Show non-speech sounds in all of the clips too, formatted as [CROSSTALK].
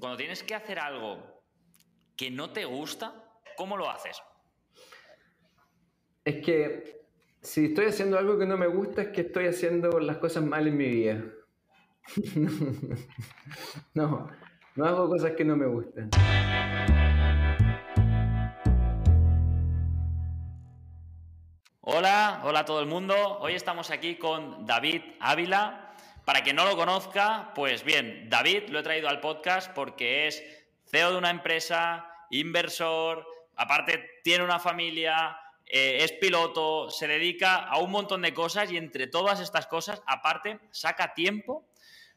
cuando tienes que hacer algo que no te gusta, ¿cómo lo haces? Es que si estoy haciendo algo que no me gusta, es que estoy haciendo las cosas mal en mi vida. [LAUGHS] no, no hago cosas que no me gustan. Hola, hola a todo el mundo. Hoy estamos aquí con David Ávila. Para quien no lo conozca, pues bien, David lo he traído al podcast porque es CEO de una empresa, inversor, aparte tiene una familia, eh, es piloto, se dedica a un montón de cosas y entre todas estas cosas, aparte, saca tiempo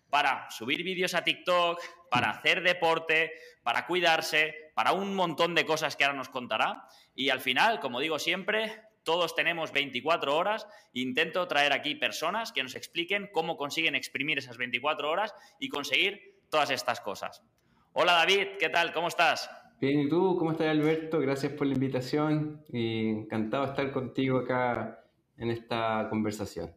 para subir vídeos a TikTok, para hacer deporte, para cuidarse, para un montón de cosas que ahora nos contará. Y al final, como digo siempre, todos tenemos 24 horas. Intento traer aquí personas que nos expliquen cómo consiguen exprimir esas 24 horas y conseguir todas estas cosas. Hola David, ¿qué tal? ¿Cómo estás? Bien, ¿y tú? ¿Cómo estás Alberto? Gracias por la invitación y encantado de estar contigo acá en esta conversación.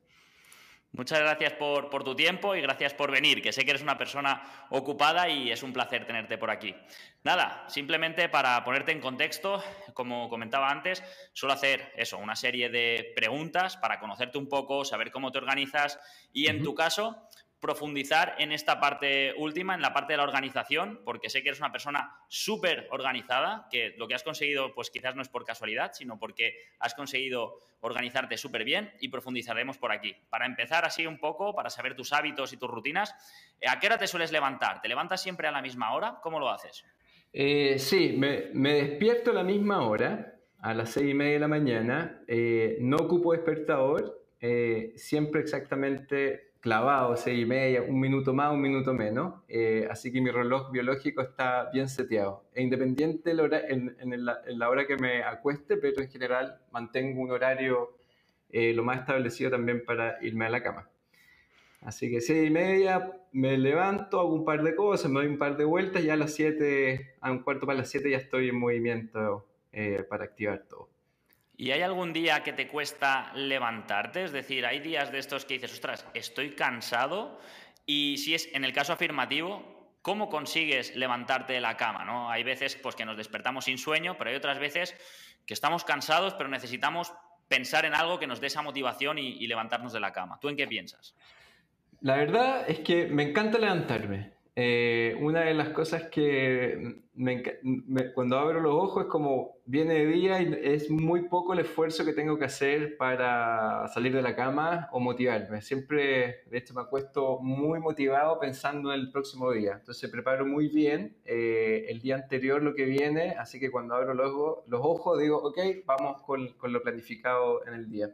Muchas gracias por, tu tiempo y gracias por venir, que sé que eres una persona ocupada y es un placer tenerte por aquí. Nada, simplemente para ponerte en contexto, como comentaba antes, suelo hacer eso, una serie de preguntas para conocerte un poco, saber cómo te organizas y en tu caso, profundizar en esta parte última, en la parte de la organización, porque sé que eres una persona súper organizada, que lo que has conseguido, pues quizás no es por casualidad, sino porque has conseguido organizarte súper bien y profundizaremos por aquí. Para empezar así un poco, para saber tus hábitos y tus rutinas, ¿a qué hora te sueles levantar? ¿Te levantas siempre a la misma hora? ¿Cómo lo haces? Eh, sí, me, despierto a la misma hora, a las seis y media de la mañana. Eh, no ocupo despertador, eh, siempre exactamente clavado, seis y media, un minuto más, un minuto menos. Eh, así que mi reloj biológico está bien seteado. E independiente en, la, hora que me acueste, pero en general mantengo un horario eh, lo más establecido también para irme a la cama. Así que seis y media me levanto, hago un par de cosas, me doy un par de vueltas y a las siete, a un cuarto para las siete ya estoy en movimiento eh, para activar todo. ¿Y hay algún día que te cuesta levantarte? Es decir, hay días de estos que dices, ostras, estoy cansado. Y si es en el caso afirmativo, ¿cómo consigues levantarte de la cama? ¿no? Hay veces pues, que nos despertamos sin sueño, pero hay otras veces que estamos cansados, pero necesitamos pensar en algo que nos dé esa motivación y levantarnos de la cama. ¿Tú en qué piensas? La verdad es que me encanta levantarme. Eh, una de las cosas que cuando abro los ojos es como viene de día y es muy poco el esfuerzo que tengo que hacer para salir de la cama o motivarme. Siempre, de hecho, me acuesto muy motivado pensando en el próximo día. Entonces preparo muy bien eh, el día anterior lo que viene, así que cuando abro los los ojos digo, ok, vamos con, con lo planificado en el día.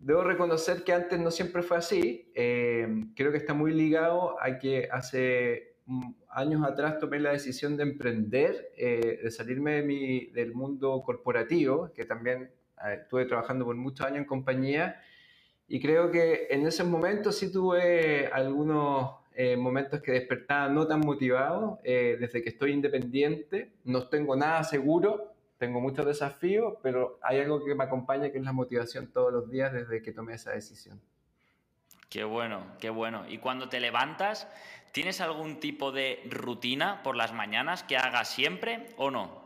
Debo reconocer que antes no siempre fue así. Eh, creo que está muy ligado a que hace mm, años atrás tomé la decisión de emprender, eh, de salirme de mi, del mundo corporativo, que también eh, estuve trabajando por muchos años en compañía. Y creo que en ese momento sí tuve algunos momentos que despertaba no tan motivado. desde que estoy independiente, no tengo nada seguro, tengo muchos desafíos, pero hay algo que me acompaña que es la motivación todos los días desde que tomé esa decisión. Qué bueno, qué bueno. Y cuando te levantas, ¿tienes algún tipo de rutina por las mañanas que hagas siempre o no?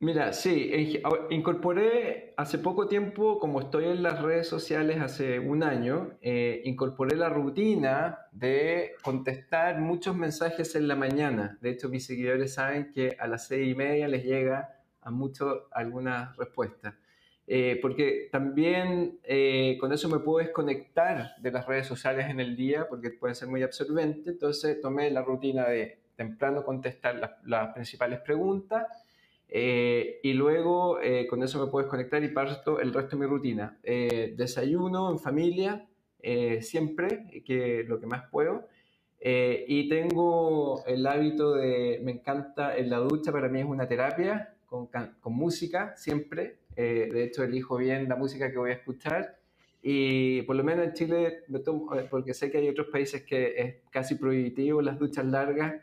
Mira, sí, incorporé hace poco tiempo, como estoy en las redes sociales hace un año, eh, incorporé la rutina de contestar muchos mensajes en la mañana. De hecho, mis seguidores saben que a las seis y media les llega a mucho algunas respuestas. Eh, porque también eh, con eso me puedo desconectar de las redes sociales en el día porque pueden ser muy absorbentes. Entonces tomé la rutina de temprano contestar las, principales preguntas eh, y luego con eso me puedo desconectar y parto el resto de mi rutina. desayuno en familia siempre, que lo que más puedo. y tengo el hábito de, me encanta, en la ducha para mí es una terapia, con, con música siempre. Eh, de hecho, elijo bien la música que voy a escuchar. Y por lo menos en Chile, eh, porque sé que hay otros países que es casi prohibitivo las duchas largas,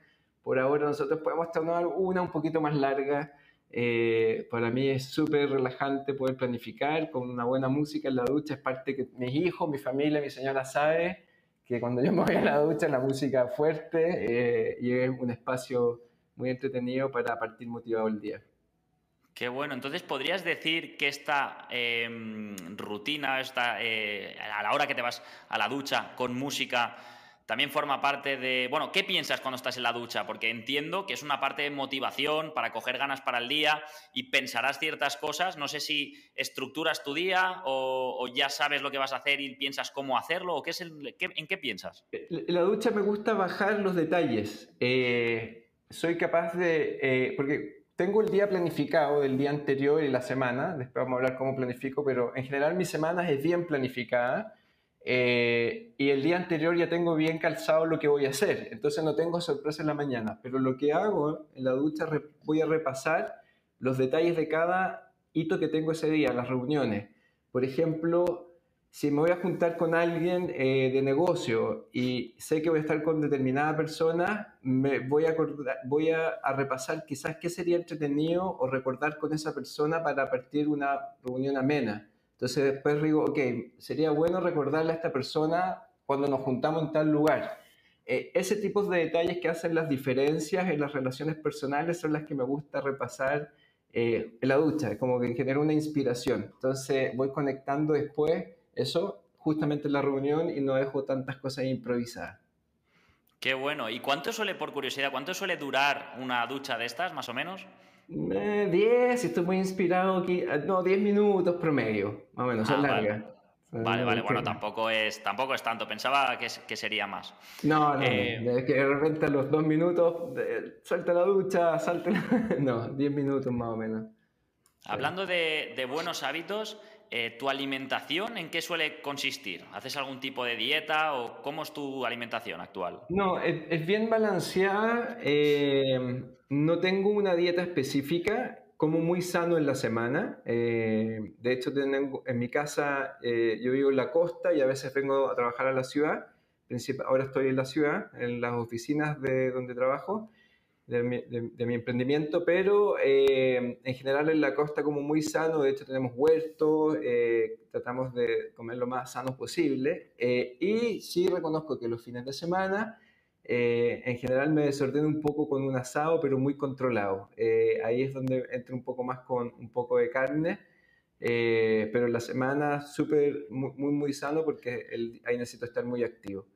por ahora nosotros podemos tomar una un poquito más larga. Eh, para mí es súper relajante poder planificar con una buena música en la ducha. Es parte que mis hijos, mi familia, mi señora sabe que cuando yo me voy a la ducha la música fuerte y es un espacio muy entretenido para partir motivado el día. Qué bueno. Entonces, ¿podrías decir que esta em, rutina, esta, eh, a la hora que te vas a la ducha con música, también forma parte de, bueno, ¿qué piensas cuando estás en la ducha? Porque entiendo que es una parte de motivación para coger ganas para el día y pensarás ciertas cosas. No sé si estructuras tu día o, ya sabes lo que vas a hacer y piensas cómo hacerlo o qué es el, en qué piensas. En la ducha me gusta bajar los detalles. Eh, soy capaz de, eh, porque tengo el día planificado del día anterior y la semana, después vamos a hablar cómo planifico, pero en general mi semana es bien planificada eh, y el día anterior ya tengo bien calzado lo que voy a hacer, entonces no tengo sorpresa en la mañana, pero lo que hago en la ducha voy a repasar los detalles de cada hito que tengo ese día, las reuniones. Por ejemplo, si me voy a juntar con alguien eh, de negocio y sé que voy a estar con determinada persona, me voy, a, voy a, repasar quizás qué sería entretenido o recordar con esa persona para partir una reunión amena. Entonces después digo, ok, sería bueno recordarle a esta persona cuando nos juntamos en tal lugar. Eh, ese tipo de detalles que hacen las diferencias en las relaciones personales son las que me gusta repasar eh, en la ducha, como que genera una inspiración. Entonces voy conectando después eso justamente en la reunión y no dejo tantas cosas improvisadas. Qué bueno. ¿Y cuánto suele, por curiosidad, cuánto suele durar una ducha de estas, más o menos? 10, eh, estoy muy inspirado aquí. Eh, no, 10 minutos promedio, más o menos, son ah, largas. Vale. Vale, bueno, tampoco es, tampoco es tanto. Pensaba que, que sería más. No, no, eh, es que de repente a los dos minutos, salta la ducha, salta [LAUGHS] No, 10 minutos más o menos. Hablando de, de buenos hábitos, eh, ¿tu alimentación en qué suele consistir? ¿Haces algún tipo de dieta o cómo es tu alimentación actual? No, es, bien balanceada. Eh, no tengo una dieta específica, como muy sano en la semana. Eh, de hecho, tengo, en mi casa yo vivo en la costa y a veces vengo a trabajar a la ciudad. Ahora estoy en la ciudad, en las oficinas de donde trabajo de mi, emprendimiento, pero eh, en general en la costa como muy sano, de hecho tenemos huertos, eh, tratamos de comer lo más sano posible eh, y sí reconozco que los fines de semana en general me desordeno un poco con un asado, pero muy controlado. ahí es donde entro un poco más con un poco de carne. pero la semana súper, muy, muy, muy sano porque ahí necesito estar muy activo.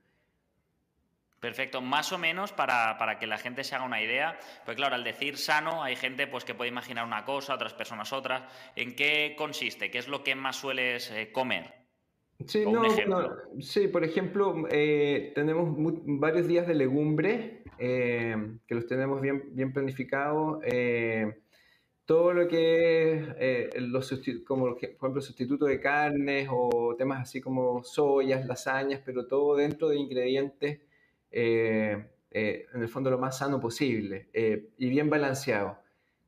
Perfecto, más o menos para, que la gente se haga una idea, pues claro, al decir sano hay gente pues que puede imaginar una cosa, otras personas otras. ¿En qué consiste? ¿Qué es lo que más sueles eh, comer? Sí, sí, por ejemplo, eh, tenemos varios días de legumbre eh, que los tenemos bien, bien planificados. todo lo que es los como por ejemplo sustituto de carnes o temas así como soyas, lasañas, pero todo dentro de ingredientes eh, eh, en el fondo lo más sano posible eh, y bien balanceado.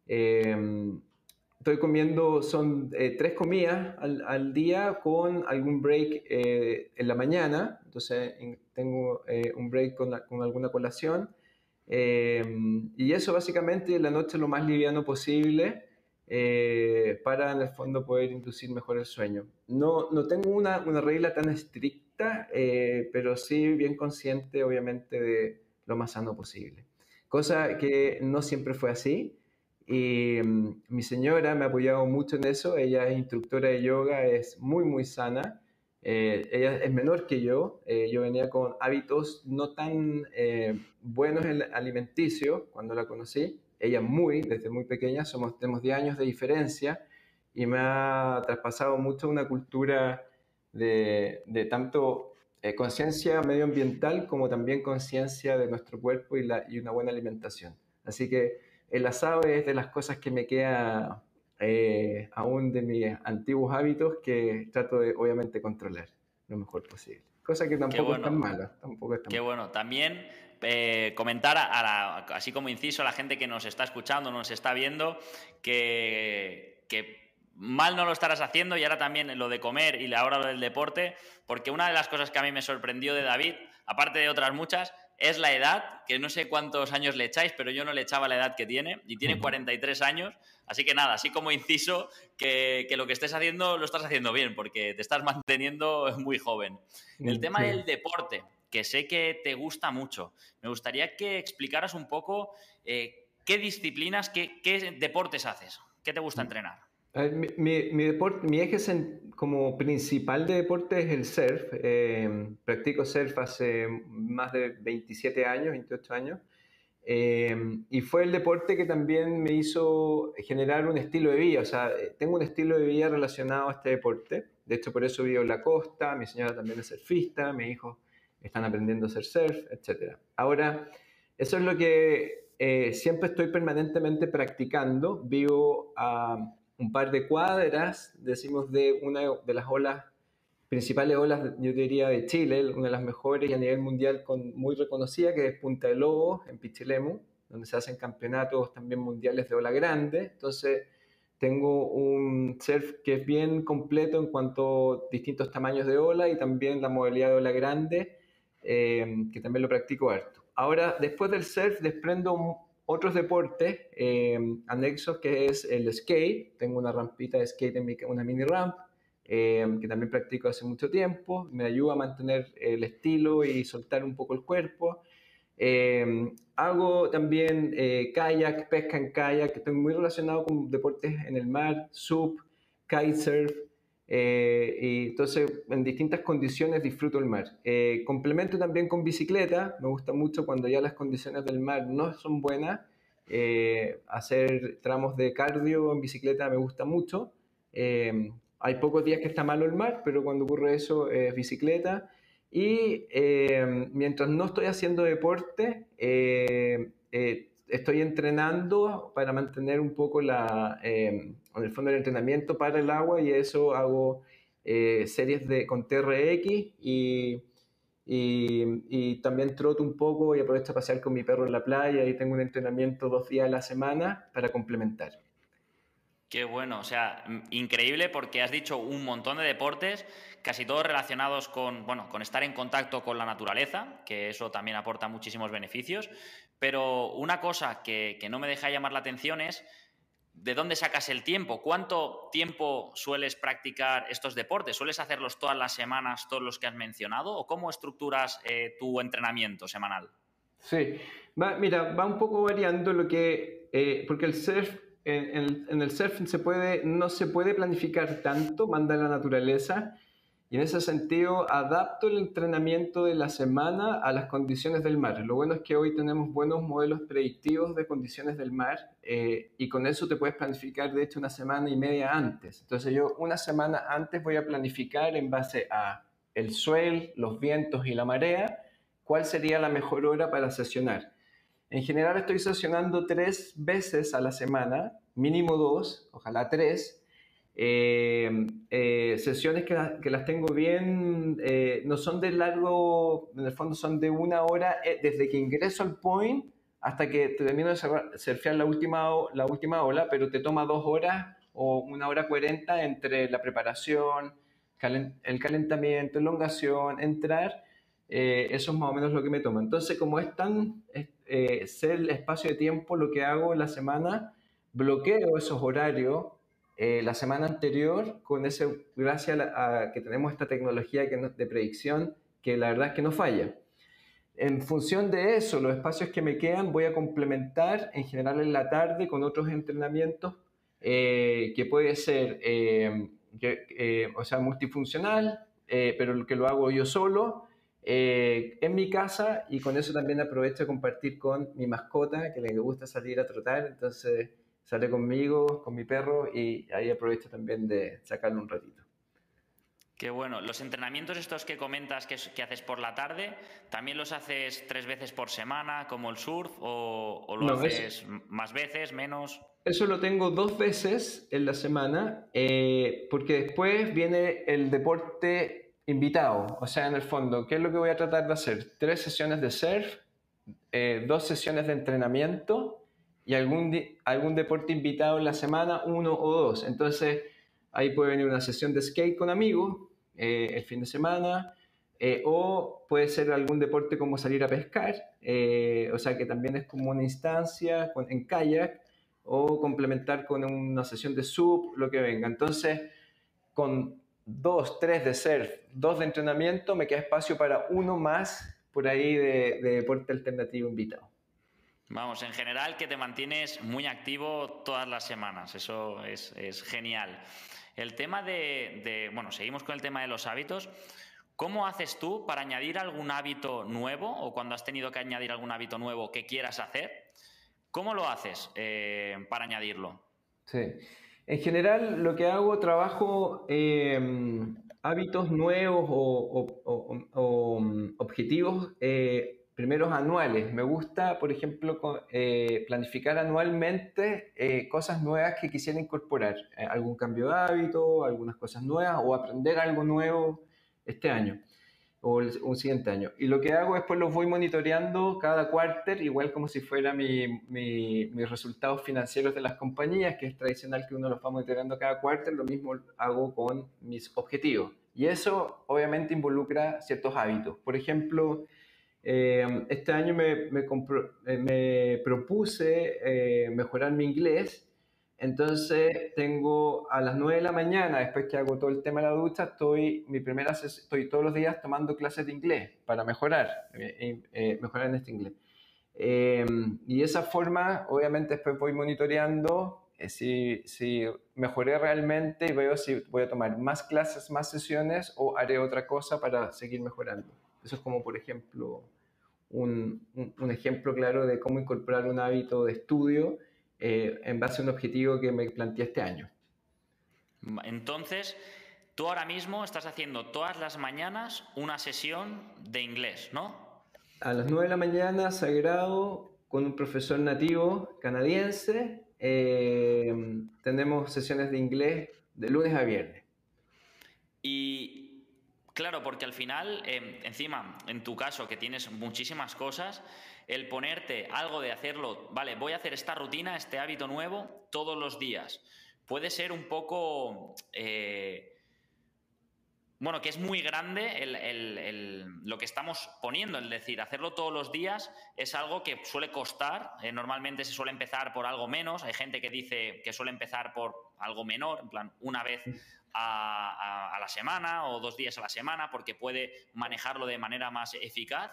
estoy comiendo, son tres comidas al, día con algún break en la mañana, entonces tengo un break con, con alguna colación. y eso básicamente en la noche lo más liviano posible. para en el fondo poder inducir mejor el sueño. No, no tengo una, una regla tan estricta eh, pero sí bien consciente, obviamente, de lo más sano posible. Cosa que no siempre fue así. Y mm, mi señora me ha apoyado mucho en eso. Ella es instructora de yoga, es muy, muy sana. Eh, ella es menor que yo. Eh, yo venía con hábitos no tan buenos en alimenticio cuando la conocí. Ella muy, desde muy pequeña, somos, tenemos 10 años de diferencia y me ha traspasado mucho una cultura de, tanto eh, conciencia medioambiental como también conciencia de nuestro cuerpo y, la, y, una buena alimentación. Así que el asado es de las cosas que me queda eh, aún de mis antiguos hábitos que trato de obviamente controlar lo mejor posible. Cosa que tampoco es tan mala. Tampoco Qué bueno. También eh, comentar, a así como inciso, a la gente que nos está escuchando, nos está viendo, que, que mal no lo estarás haciendo y ahora también lo de comer y ahora lo del deporte, porque una de las cosas que a mí me sorprendió de David, aparte de otras muchas, es la edad, que no sé cuántos años le echáis, pero yo no le echaba la edad que tiene, y tiene 43 años, así que nada, así como inciso, que, lo que estés haciendo lo estás haciendo bien, porque te estás manteniendo [LAUGHS] muy joven. El tema del deporte, que sé que te gusta mucho, me gustaría que explicaras un poco... Eh, ¿qué disciplinas, qué, qué deportes haces? ¿Qué te gusta mm. entrenar? Mi, mi, deporte, mi eje como principal de deporte es el surf. Eh, practico surf hace más de 27 años, 28 años. Eh, y fue el deporte que también me hizo generar un estilo de vida. O sea, eh, tengo un estilo de vida relacionado a este deporte. De hecho, por eso vivo en la costa. Mi señora también es surfista. Mis hijos están aprendiendo a hacer surf, etc. Ahora, eso es lo que siempre estoy permanentemente practicando. Vivo a un par de cuadras, decimos, de una de las olas, principales olas, yo diría, de Chile, una de las mejores y a nivel mundial con, muy reconocida, que es Punta de Lobos, en Pichilemu, donde se hacen campeonatos también mundiales de ola grande. Entonces, tengo un surf que es bien completo en cuanto a distintos tamaños de ola y también la modalidad de ola grande, eh, que también lo practico harto. Ahora, después del surf, desprendo otros deportes eh, anexos que es el skate. Tengo una rampita de skate, en mi, una mini ramp, eh, que también practico hace mucho tiempo. Me ayuda a mantener el estilo y soltar un poco el cuerpo. Eh, hago también kayak, pesca en kayak, estoy muy relacionado con deportes en el mar, sub, kitesurf. Y entonces en distintas condiciones disfruto el mar. complemento también con bicicleta, me gusta mucho cuando ya las condiciones del mar no son buenas, eh, hacer tramos de cardio en bicicleta me gusta mucho. Eh, hay pocos días que está malo el mar, pero cuando ocurre eso es bicicleta. Y eh, mientras no estoy haciendo deporte, estoy entrenando para mantener un poco la, en el fondo del entrenamiento para el agua y eso hago series de, con TRX y y, también troto un poco y aprovecho a pasear con mi perro en la playa y tengo un entrenamiento dos días a la semana para complementar. Qué bueno, o sea, increíble porque has dicho un montón de deportes, casi todos relacionados con, bueno, con estar en contacto con la naturaleza, que eso también aporta muchísimos beneficios, pero una cosa que, que no me deja llamar la atención es ¿De dónde sacas el tiempo? ¿Cuánto tiempo sueles practicar estos deportes? ¿Sueles hacerlos todas las semanas, todos los que has mencionado? ¿O cómo estructuras eh, tu entrenamiento semanal? Sí, mira, va un poco variando lo que, eh, porque el surf, en, en, el surf se puede, no se puede planificar tanto, manda la naturaleza, y en ese sentido, adapto el entrenamiento de la semana a las condiciones del mar. Lo bueno es que hoy tenemos buenos modelos predictivos de condiciones del mar eh, y con eso te puedes planificar, de hecho, una semana y media antes. Entonces yo una semana antes voy a planificar en base a el suel, los vientos y la marea, cuál sería la mejor hora para sesionar. En general estoy sesionando tres veces a la semana, mínimo dos, ojalá tres, eh, eh, sesiones que, que, las tengo bien, eh, no son de largo, en el fondo son de una hora desde que ingreso al point hasta que termino de surfear la última, la última ola, pero te toma dos horas o una hora cuarenta entre la preparación, el calentamiento, elongación, entrar, eso es más o menos lo que me toma. Entonces, como es tan, ser el espacio de tiempo, lo que hago en la semana, bloqueo esos horarios eh, la semana anterior, con ese, gracias a, que tenemos esta tecnología que de predicción, que la verdad es que no falla. En función de eso, los espacios que me quedan voy a complementar en general en la tarde con otros entrenamientos eh, que puede ser, eh, o sea, multifuncional, pero que lo hago yo solo en mi casa y con eso también aprovecho a compartir con mi mascota que le gusta salir a trotar, entonces sale conmigo, con mi perro y ahí aprovecho también de sacarle un ratito. Qué bueno. Los entrenamientos estos que comentas que, haces por la tarde, ¿también los haces tres veces por semana, como el surf, o, lo haces más veces, menos? Eso lo tengo dos veces en la semana, eh, porque después viene el deporte invitado. O sea, en el fondo, ¿qué es lo que voy a tratar de hacer? Tres sesiones de surf, eh, dos sesiones de entrenamiento y algún, algún deporte invitado en la semana, uno o dos. Entonces, ahí puede venir una sesión de skate con amigos eh, el fin de semana, eh, o puede ser algún deporte como salir a pescar, eh, o sea que también es como una instancia en kayak, o complementar con una sesión de sub, lo que venga. Entonces, con dos, tres de surf, dos de entrenamiento, me queda espacio para uno más por ahí de deporte alternativo invitado. Vamos, en general que te mantienes muy activo todas las semanas, eso es, genial. El tema de, bueno, seguimos con el tema de los hábitos. ¿Cómo haces tú para añadir algún hábito nuevo o cuando has tenido que añadir algún hábito nuevo que quieras hacer? ¿Cómo lo haces eh, para añadirlo? Sí, en general lo que hago, trabajo em, hábitos nuevos o, mm, objetivos eh, primeros anuales. Me gusta, por ejemplo, eh, planificar anualmente eh, cosas nuevas que quisiera incorporar, eh, algún cambio de hábito, algunas cosas nuevas o aprender algo nuevo este año o un siguiente año. Y lo que hago es pues los voy monitoreando cada cuarter, igual como si fuera mi, mis resultados financieros de las compañías, que es tradicional que uno los va monitoreando cada cuarter, lo mismo hago con mis objetivos. Y eso obviamente involucra ciertos hábitos. Por ejemplo, eh, este año me, eh, me, propuse eh, mejorar mi inglés, entonces tengo a las 9 de la mañana, después que hago todo el tema de la ducha, estoy, mi primera, estoy todos los días tomando clases de inglés para mejorar, mejorar en este inglés. y esa forma, obviamente después voy monitoreando si, si mejoré realmente y veo si voy a tomar más clases, más sesiones o haré otra cosa para seguir mejorando. Eso es como, por ejemplo, un, un, ejemplo claro de cómo incorporar un hábito de estudio eh, en base a un objetivo que me planteé este año. Entonces, tú ahora mismo estás haciendo todas las mañanas una sesión de inglés, ¿no? A las 9 de la mañana, sagrado, con un profesor nativo canadiense. Eh, tenemos sesiones de inglés de lunes a viernes. Y Claro, porque al final, em, encima, en tu caso, que tienes muchísimas cosas, el ponerte algo de hacerlo, vale, voy a hacer esta rutina, este hábito nuevo, todos los días, puede ser un poco... Eh, bueno, que es muy grande lo que estamos poniendo, es decir, hacerlo todos los días es algo que suele costar, eh, normalmente se suele empezar por algo menos, hay gente que dice que suele empezar por algo menor, en plan, una vez a, la semana o dos días a la semana porque puede manejarlo de manera más eficaz.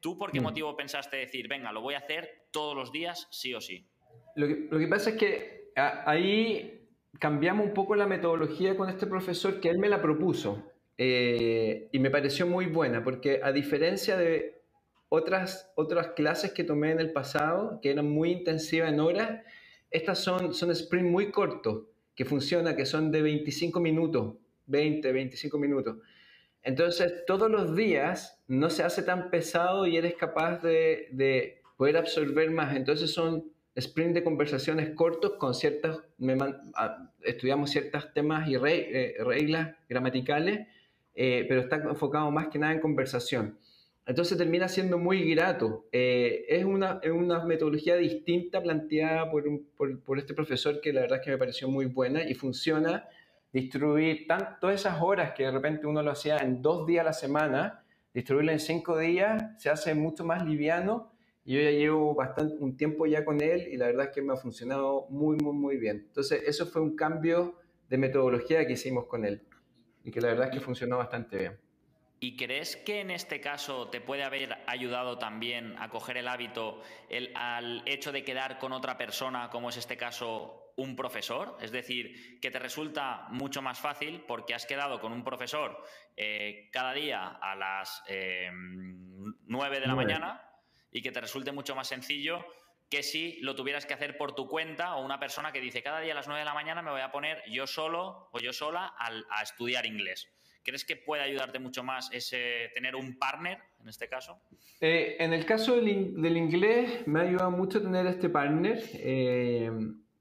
¿Tú por qué mm. motivo pensaste decir, venga, lo voy a hacer todos los días, sí o sí? Lo que, pasa es que ahí cambiamos un poco la metodología con este profesor que él me la propuso eh, y me pareció muy buena porque a diferencia de otras, otras clases que tomé en el pasado, que eran muy intensivas en horas, estas son, son sprints muy cortos que funciona, que son de 25 minutos, 20, 25 minutos. Entonces, todos los días no se hace tan pesado y eres capaz de, poder absorber más. Entonces, son sprint de conversaciones cortos con ciertas, ah, estudiamos ciertos temas y eh, reglas gramaticales, eh, pero está enfocado más que nada en conversación. Entonces termina siendo muy grato. Eh, es, una, una, metodología distinta planteada por, por, este profesor que la verdad es que me pareció muy buena y funciona distribuir tanto, esas horas que de repente uno lo hacía en dos días a la semana, distribuirlo en cinco días se hace mucho más liviano y yo ya llevo bastante, un tiempo ya con él y la verdad es que me ha funcionado muy, muy, muy bien. Entonces eso fue un cambio de metodología que hicimos con él y que la verdad es que funcionó bastante bien. ¿Y crees que en este caso te puede haber ayudado también a coger el hábito el, al hecho de quedar con otra persona, como es este caso un profesor? Es decir, que te resulta mucho más fácil porque has quedado con un profesor eh, cada día a las eh, 9 de la mañana y que te resulte mucho más sencillo que si lo tuvieras que hacer por tu cuenta o una persona que dice cada día a las 9 de la mañana me voy a poner yo solo o yo sola a estudiar inglés. ¿Crees que puede ayudarte mucho más ese tener un partner en este caso? Eh, en el caso del, inglés me ha ayudado mucho tener este partner eh,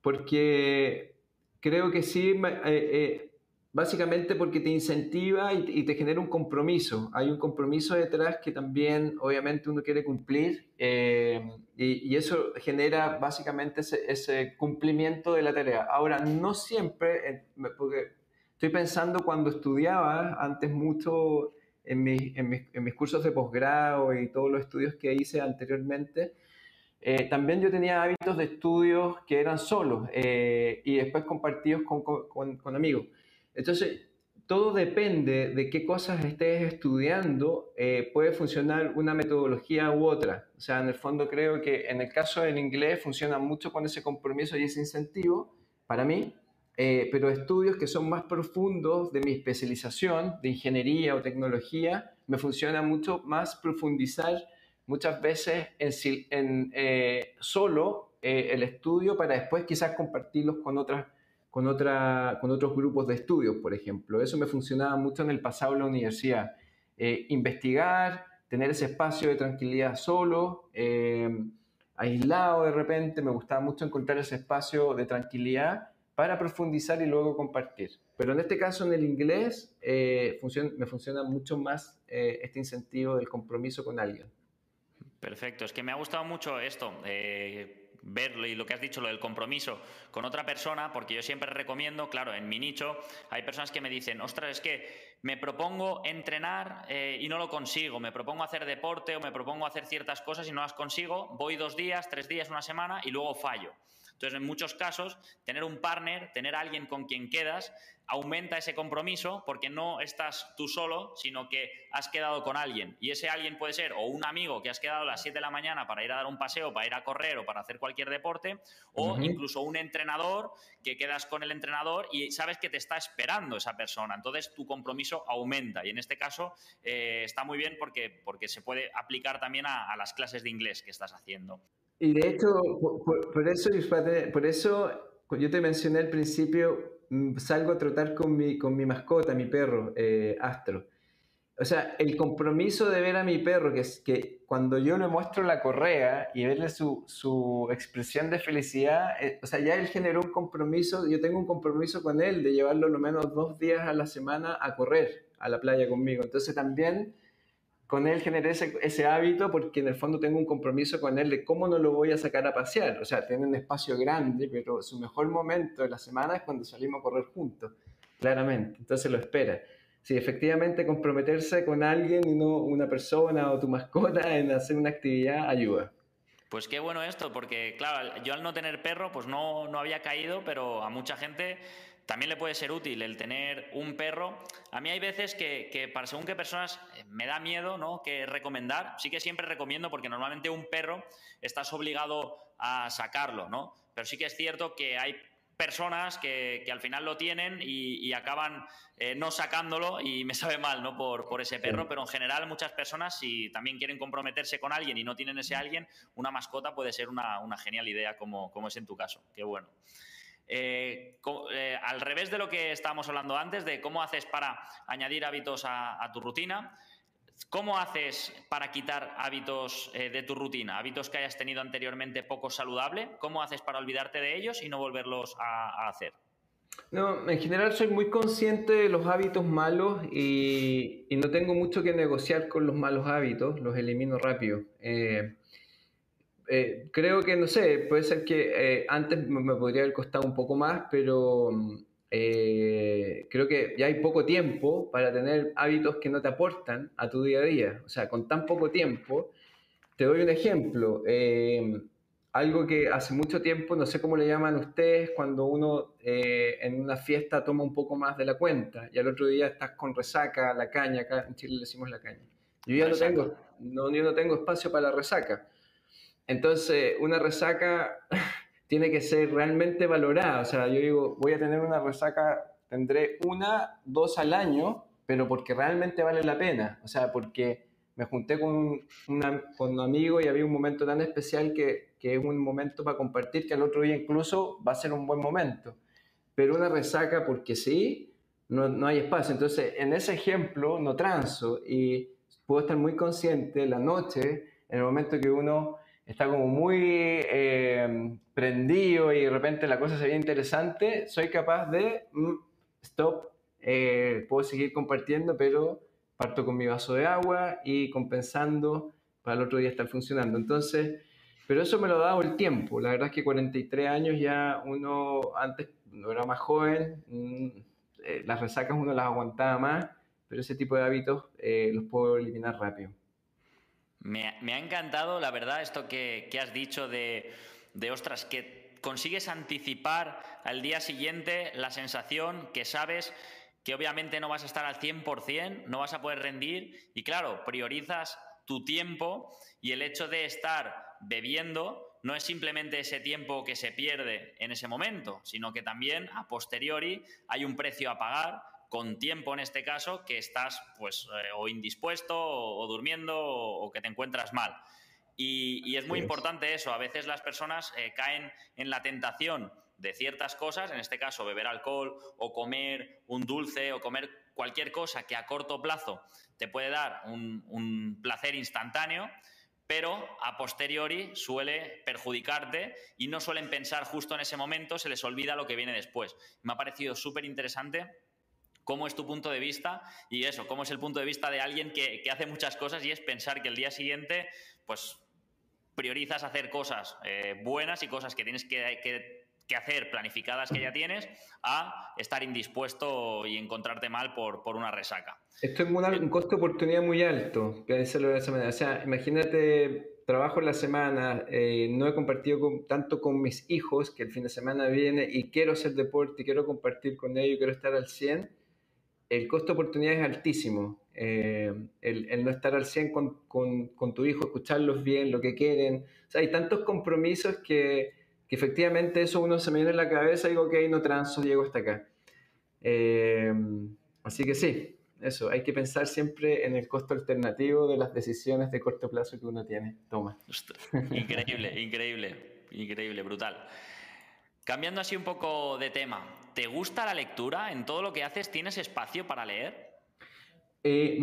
porque creo que sí, eh, básicamente porque te incentiva y, te genera un compromiso. Hay un compromiso detrás que también obviamente uno quiere cumplir y, eso genera básicamente ese, ese, cumplimiento de la tarea. Ahora, no siempre, porque Estoy pensando cuando estudiaba antes mucho en, mis, cursos de posgrado y todos los estudios que hice anteriormente, eh, también yo tenía hábitos de estudios que eran solos eh, y después compartidos con, amigos. Entonces, todo depende de qué cosas estés estudiando, eh, puede funcionar una metodología u otra. O sea, en el fondo creo que en el caso del inglés funciona mucho con ese compromiso y ese incentivo, para mí, eh, pero estudios que son más profundos de mi especialización, de ingeniería o tecnología, me funciona mucho más profundizar muchas veces en, eh, solo el estudio para después quizás compartirlos con otras con, otra, con otros grupos de estudios, por ejemplo. Eso me funcionaba mucho en el pasado en la universidad. Eh, investigar, tener ese espacio de tranquilidad solo, eh, aislado de repente, me gustaba mucho encontrar ese espacio de tranquilidad para profundizar y luego compartir. Pero en este caso, en el inglés, eh, me funciona mucho más este incentivo del compromiso con alguien. Perfecto, es que me ha gustado mucho esto verlo y lo que has dicho, lo del compromiso con otra persona, porque yo siempre recomiendo, claro, en mi nicho hay personas que me dicen, ostras, es que me propongo entrenar eh, y no lo consigo, me propongo hacer deporte o me propongo hacer ciertas cosas y no las consigo, voy dos días, tres días, una semana y luego fallo. Entonces, en muchos casos, tener un partner, tener alguien con quien quedas, aumenta ese compromiso porque no estás tú solo, sino que has quedado con alguien. Y ese alguien puede ser o un amigo que has quedado a las 7 de la mañana para ir a dar un paseo, para ir a correr o para hacer cualquier deporte, o incluso un entrenador que quedas con el entrenador y sabes que te está esperando esa persona. Entonces, tu compromiso aumenta. Y en este caso eh, está muy bien porque, porque se puede aplicar también a las clases de inglés que estás haciendo. Y de hecho, por, eso, por eso yo te mencioné al principio, mm, salgo a trotar con mi, con mi mascota, mi perro, eh, Astro. O sea, el compromiso de ver a mi perro, que es que cuando yo le muestro la correa y verle su, su expresión de felicidad, eh, o sea, ya él generó un compromiso, yo tengo un compromiso con él de llevarlo lo menos dos días a la semana a correr a la playa conmigo. Entonces también con él generé ese, hábito porque en el fondo tengo un compromiso con él de cómo no lo voy a sacar a pasear. O sea, tiene un espacio grande, pero su mejor momento de la semana es cuando salimos a correr juntos, claramente. Entonces lo espera. Sí, efectivamente comprometerse con alguien y no una persona o tu mascota en hacer una actividad ayuda. Pues qué bueno esto, porque claro, yo al no tener perro, pues no, no había caído, pero a mucha gente también le puede ser útil el tener un perro. A mí hay veces que, para según qué personas eh, me da miedo, ¿no? Que recomendar. Sí que siempre recomiendo porque normalmente un perro estás obligado a sacarlo, ¿no? Pero sí que es cierto que hay personas que, al final lo tienen y, acaban eh, no sacándolo y me sabe mal ¿no? por, por ese perro, pero en general muchas personas si también quieren comprometerse con alguien y no tienen ese alguien, una mascota puede ser una, una genial idea como, como es en tu caso. Qué bueno. Eh, eh, al revés de lo que estábamos hablando antes, de cómo haces para añadir hábitos a, tu rutina, ¿cómo haces para quitar hábitos eh, de tu rutina, hábitos que hayas tenido anteriormente poco saludable? ¿Cómo haces para olvidarte de ellos y no volverlos a, hacer? No, en general soy muy consciente de los hábitos malos y, no tengo mucho que negociar con los malos hábitos, los elimino rápido. Creo que, no sé, puede ser que eh, antes me podría haber costado un poco más, pero eh, creo que ya hay poco tiempo para tener hábitos que no te aportan a tu día a día. O sea, con tan poco tiempo, te doy un ejemplo. algo que hace mucho tiempo, no sé cómo le llaman ustedes, cuando uno en una fiesta toma un poco más de la cuenta y al otro día estás con resaca, la caña, acá en Chile le decimos la caña. Yo ya no tengo, no, yo no tengo espacio para la resaca. Entonces, una resaca [LAUGHS] tiene que ser realmente valorada. O sea, yo digo, voy a tener una resaca, tendré una, dos al año, pero porque realmente vale la pena. O sea, porque me junté con, con un amigo y había un momento tan especial que, que, es un momento para compartir que al otro día incluso va a ser un buen momento. Pero una resaca, porque sí, no, no hay espacio. Entonces, en ese ejemplo, no transo y puedo estar muy consciente la noche, en el momento que uno está como muy eh, prendido y de repente la cosa se ve interesante, soy capaz de, mm, stop, eh, puedo seguir compartiendo, pero parto con mi vaso de agua y compensando para el otro día estar funcionando. Entonces, pero eso me lo ha dado el tiempo. La verdad es que 43 años ya uno, antes no era más joven, mm, eh, las resacas uno las aguantaba más, pero ese tipo de hábitos los puedo eliminar rápido. Me, ha encantado, la verdad, esto que, has dicho de, de, ostras, que consigues anticipar al día siguiente la sensación que sabes que obviamente no vas a estar al 100%, no vas a poder rendir y claro, priorizas tu tiempo y el hecho de estar bebiendo no es simplemente ese tiempo que se pierde en ese momento, sino que también a posteriori hay un precio a pagar con tiempo en este caso que estás pues eh, o indispuesto o, durmiendo o, que te encuentras mal. Y, es muy importante eso. A veces las personas eh, caen en la tentación de ciertas cosas, en este caso beber alcohol o comer un dulce o comer cualquier cosa que a corto plazo te puede dar un, placer instantáneo, pero a posteriori suele perjudicarte y no suelen pensar justo en ese momento, se les olvida lo que viene después. Me ha parecido súper interesante cómo es tu punto de vista y eso, cómo es el punto de vista de alguien que, hace muchas cosas y es pensar que el día siguiente, pues priorizas hacer cosas eh, buenas y cosas que tienes que, que que hacer planificadas que ya tienes a estar indispuesto y encontrarte mal por, por una resaca. Esto es un costo oportunidad muy alto, que de manera. O sea, imagínate, trabajo en la semana, eh, no he compartido tanto con mis hijos, que el fin de semana viene y quiero hacer deporte, quiero compartir con ellos, quiero estar al 100, el costo de oportunidad es altísimo. Eh, el, no estar al 100 con, con, con tu hijo, escucharlos bien, lo que quieren. O sea, hay tantos compromisos que que efectivamente eso uno se me viene en la cabeza y digo, ok, no transo, llego hasta acá. Eh, así que sí, eso, hay que pensar siempre en el costo alternativo de las decisiones de corto plazo que uno tiene. Toma. Increíble, increíble, increíble, brutal. Cambiando así un poco de tema, ¿te gusta la lectura? ¿En todo lo que haces tienes espacio para leer? Eh,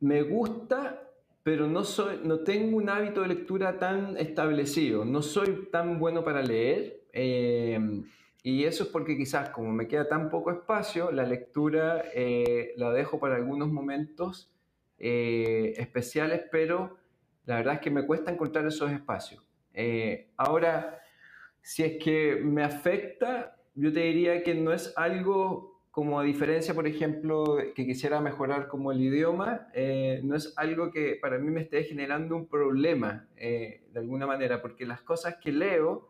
me gusta, pero no, soy, no tengo un hábito de lectura tan establecido, no soy tan bueno para leer. Eh, y eso es porque quizás como me queda tan poco espacio, la lectura eh, la dejo para algunos momentos eh, especiales, pero la verdad es que me cuesta encontrar esos espacios. ahora, si es que me afecta, yo te diría que no es algo como a diferencia, por ejemplo, que quisiera mejorar como el idioma, eh, no es algo que para mí me esté generando un problema eh, de alguna manera, porque las cosas que leo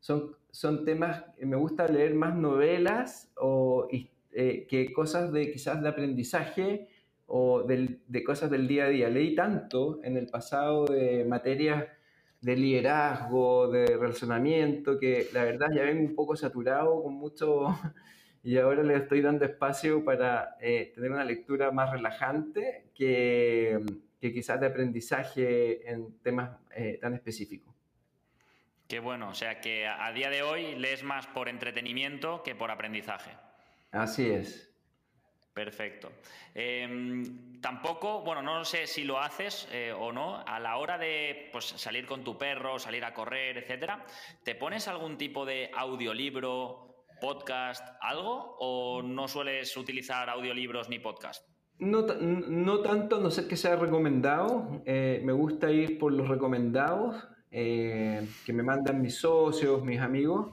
son, son temas, me gusta leer más novelas o eh, que cosas de quizás de aprendizaje o de cosas del día a día. Leí tanto en el pasado de materias de liderazgo, de relacionamiento, que la verdad ya vengo un poco saturado con mucho [LAUGHS] y ahora le estoy dando espacio para eh, tener una lectura más relajante que, que, quizás de aprendizaje en temas eh, tan específicos. Qué bueno, o sea que a día de hoy lees más por entretenimiento que por aprendizaje. Así es. Perfecto. Em, tampoco, bueno, no sé si lo haces eh, o no, a la hora de pues, salir con tu perro, salir a correr, etcétera, ¿te pones algún tipo de audiolibro podcast, algo? ¿O no sueles utilizar audiolibros ni podcast? No, no tanto, no sé que sea recomendado. Eh, me gusta ir por los recomendados eh, que me mandan mis socios, mis amigos.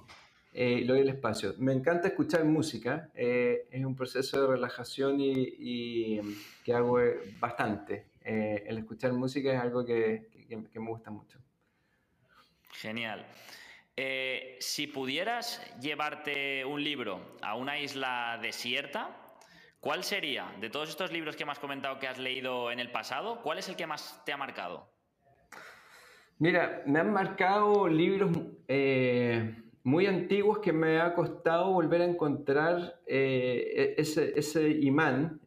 Eh, doy el espacio. Me encanta escuchar música. es un proceso de relajación y, que hago bastante. el escuchar música es algo que, que me gusta mucho. Genial. Eh, si pudieras llevarte un libro a una isla desierta, ¿cuál sería? De todos estos libros que me has comentado que has leído en el pasado, ¿cuál es el que más te ha marcado? Mira, me han marcado libros eh, muy antiguos que me ha costado volver a encontrar eh, e-, ese, imán.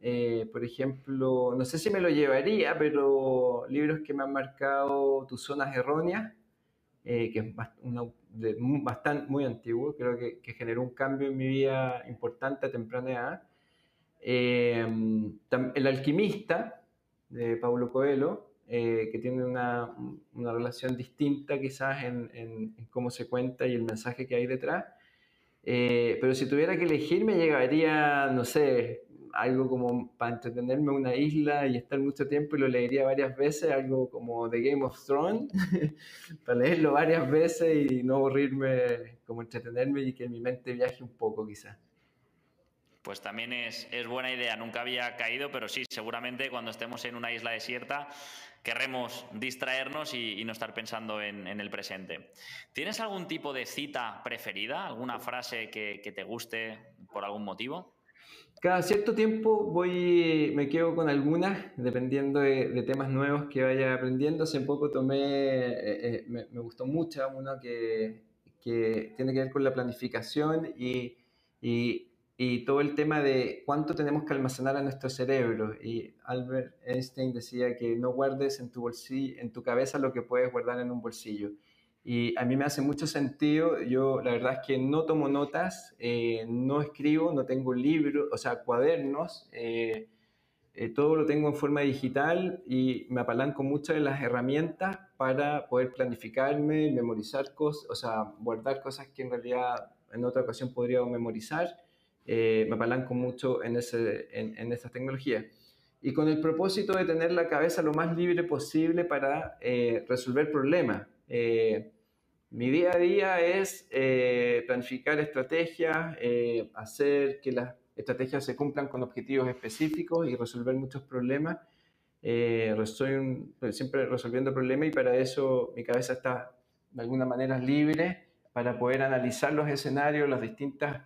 por ejemplo, no sé si me lo llevaría, pero libros que me han marcado Tus zonas erróneas, que es bastante, muy antiguo, creo que, generó un cambio en mi vida importante a temprana. Eh, el alquimista de Paulo Coelho, eh, que tiene una, una, relación distinta quizás en, en, cómo se cuenta y el mensaje que hay detrás. Eh, pero si tuviera que elegir, me llegaría, no sé, algo como para entretenerme en una isla y estar mucho tiempo y lo leería varias veces, algo como The Game of Thrones, [LAUGHS] para leerlo varias veces y no aburrirme, como entretenerme y que mi mente viaje un poco quizás. Pues también es, es, buena idea, nunca había caído, pero sí, seguramente cuando estemos en una isla desierta querremos distraernos y, no estar pensando en, en, el presente. ¿Tienes algún tipo de cita preferida, alguna frase que, que te guste por algún motivo? cada cierto tiempo voy, me quedo con algunas, dependiendo de, temas nuevos que vaya aprendiendo. Hace poco tomé, eh, eh, me, gustó mucho uno que, que, tiene que ver con la planificación y, y, y, todo el tema de cuánto tenemos que almacenar en nuestro cerebro. Y Albert Einstein decía que no guardes en tu, bolsillo, en tu cabeza lo que puedes guardar en un bolsillo. Y a mí me hace mucho sentido, yo la verdad es que no tomo notas, eh, no escribo, no tengo libros, o sea, cuadernos, eh, eh, todo lo tengo en forma digital y me apalanco mucho de las herramientas para poder planificarme, memorizar cosas, o sea, guardar cosas que en realidad en otra ocasión podría memorizar. Me apalanco mucho en, ese, en, en estas tecnologías y con el propósito de tener la cabeza lo más libre posible para resolver problemas. Mi día a día es eh, planificar estrategias, eh, hacer que las estrategias se cumplan con objetivos específicos y resolver muchos problemas. Eh, estoy pues, siempre resolviendo problemas y para eso mi cabeza está de alguna manera libre para poder analizar los escenarios, las distintas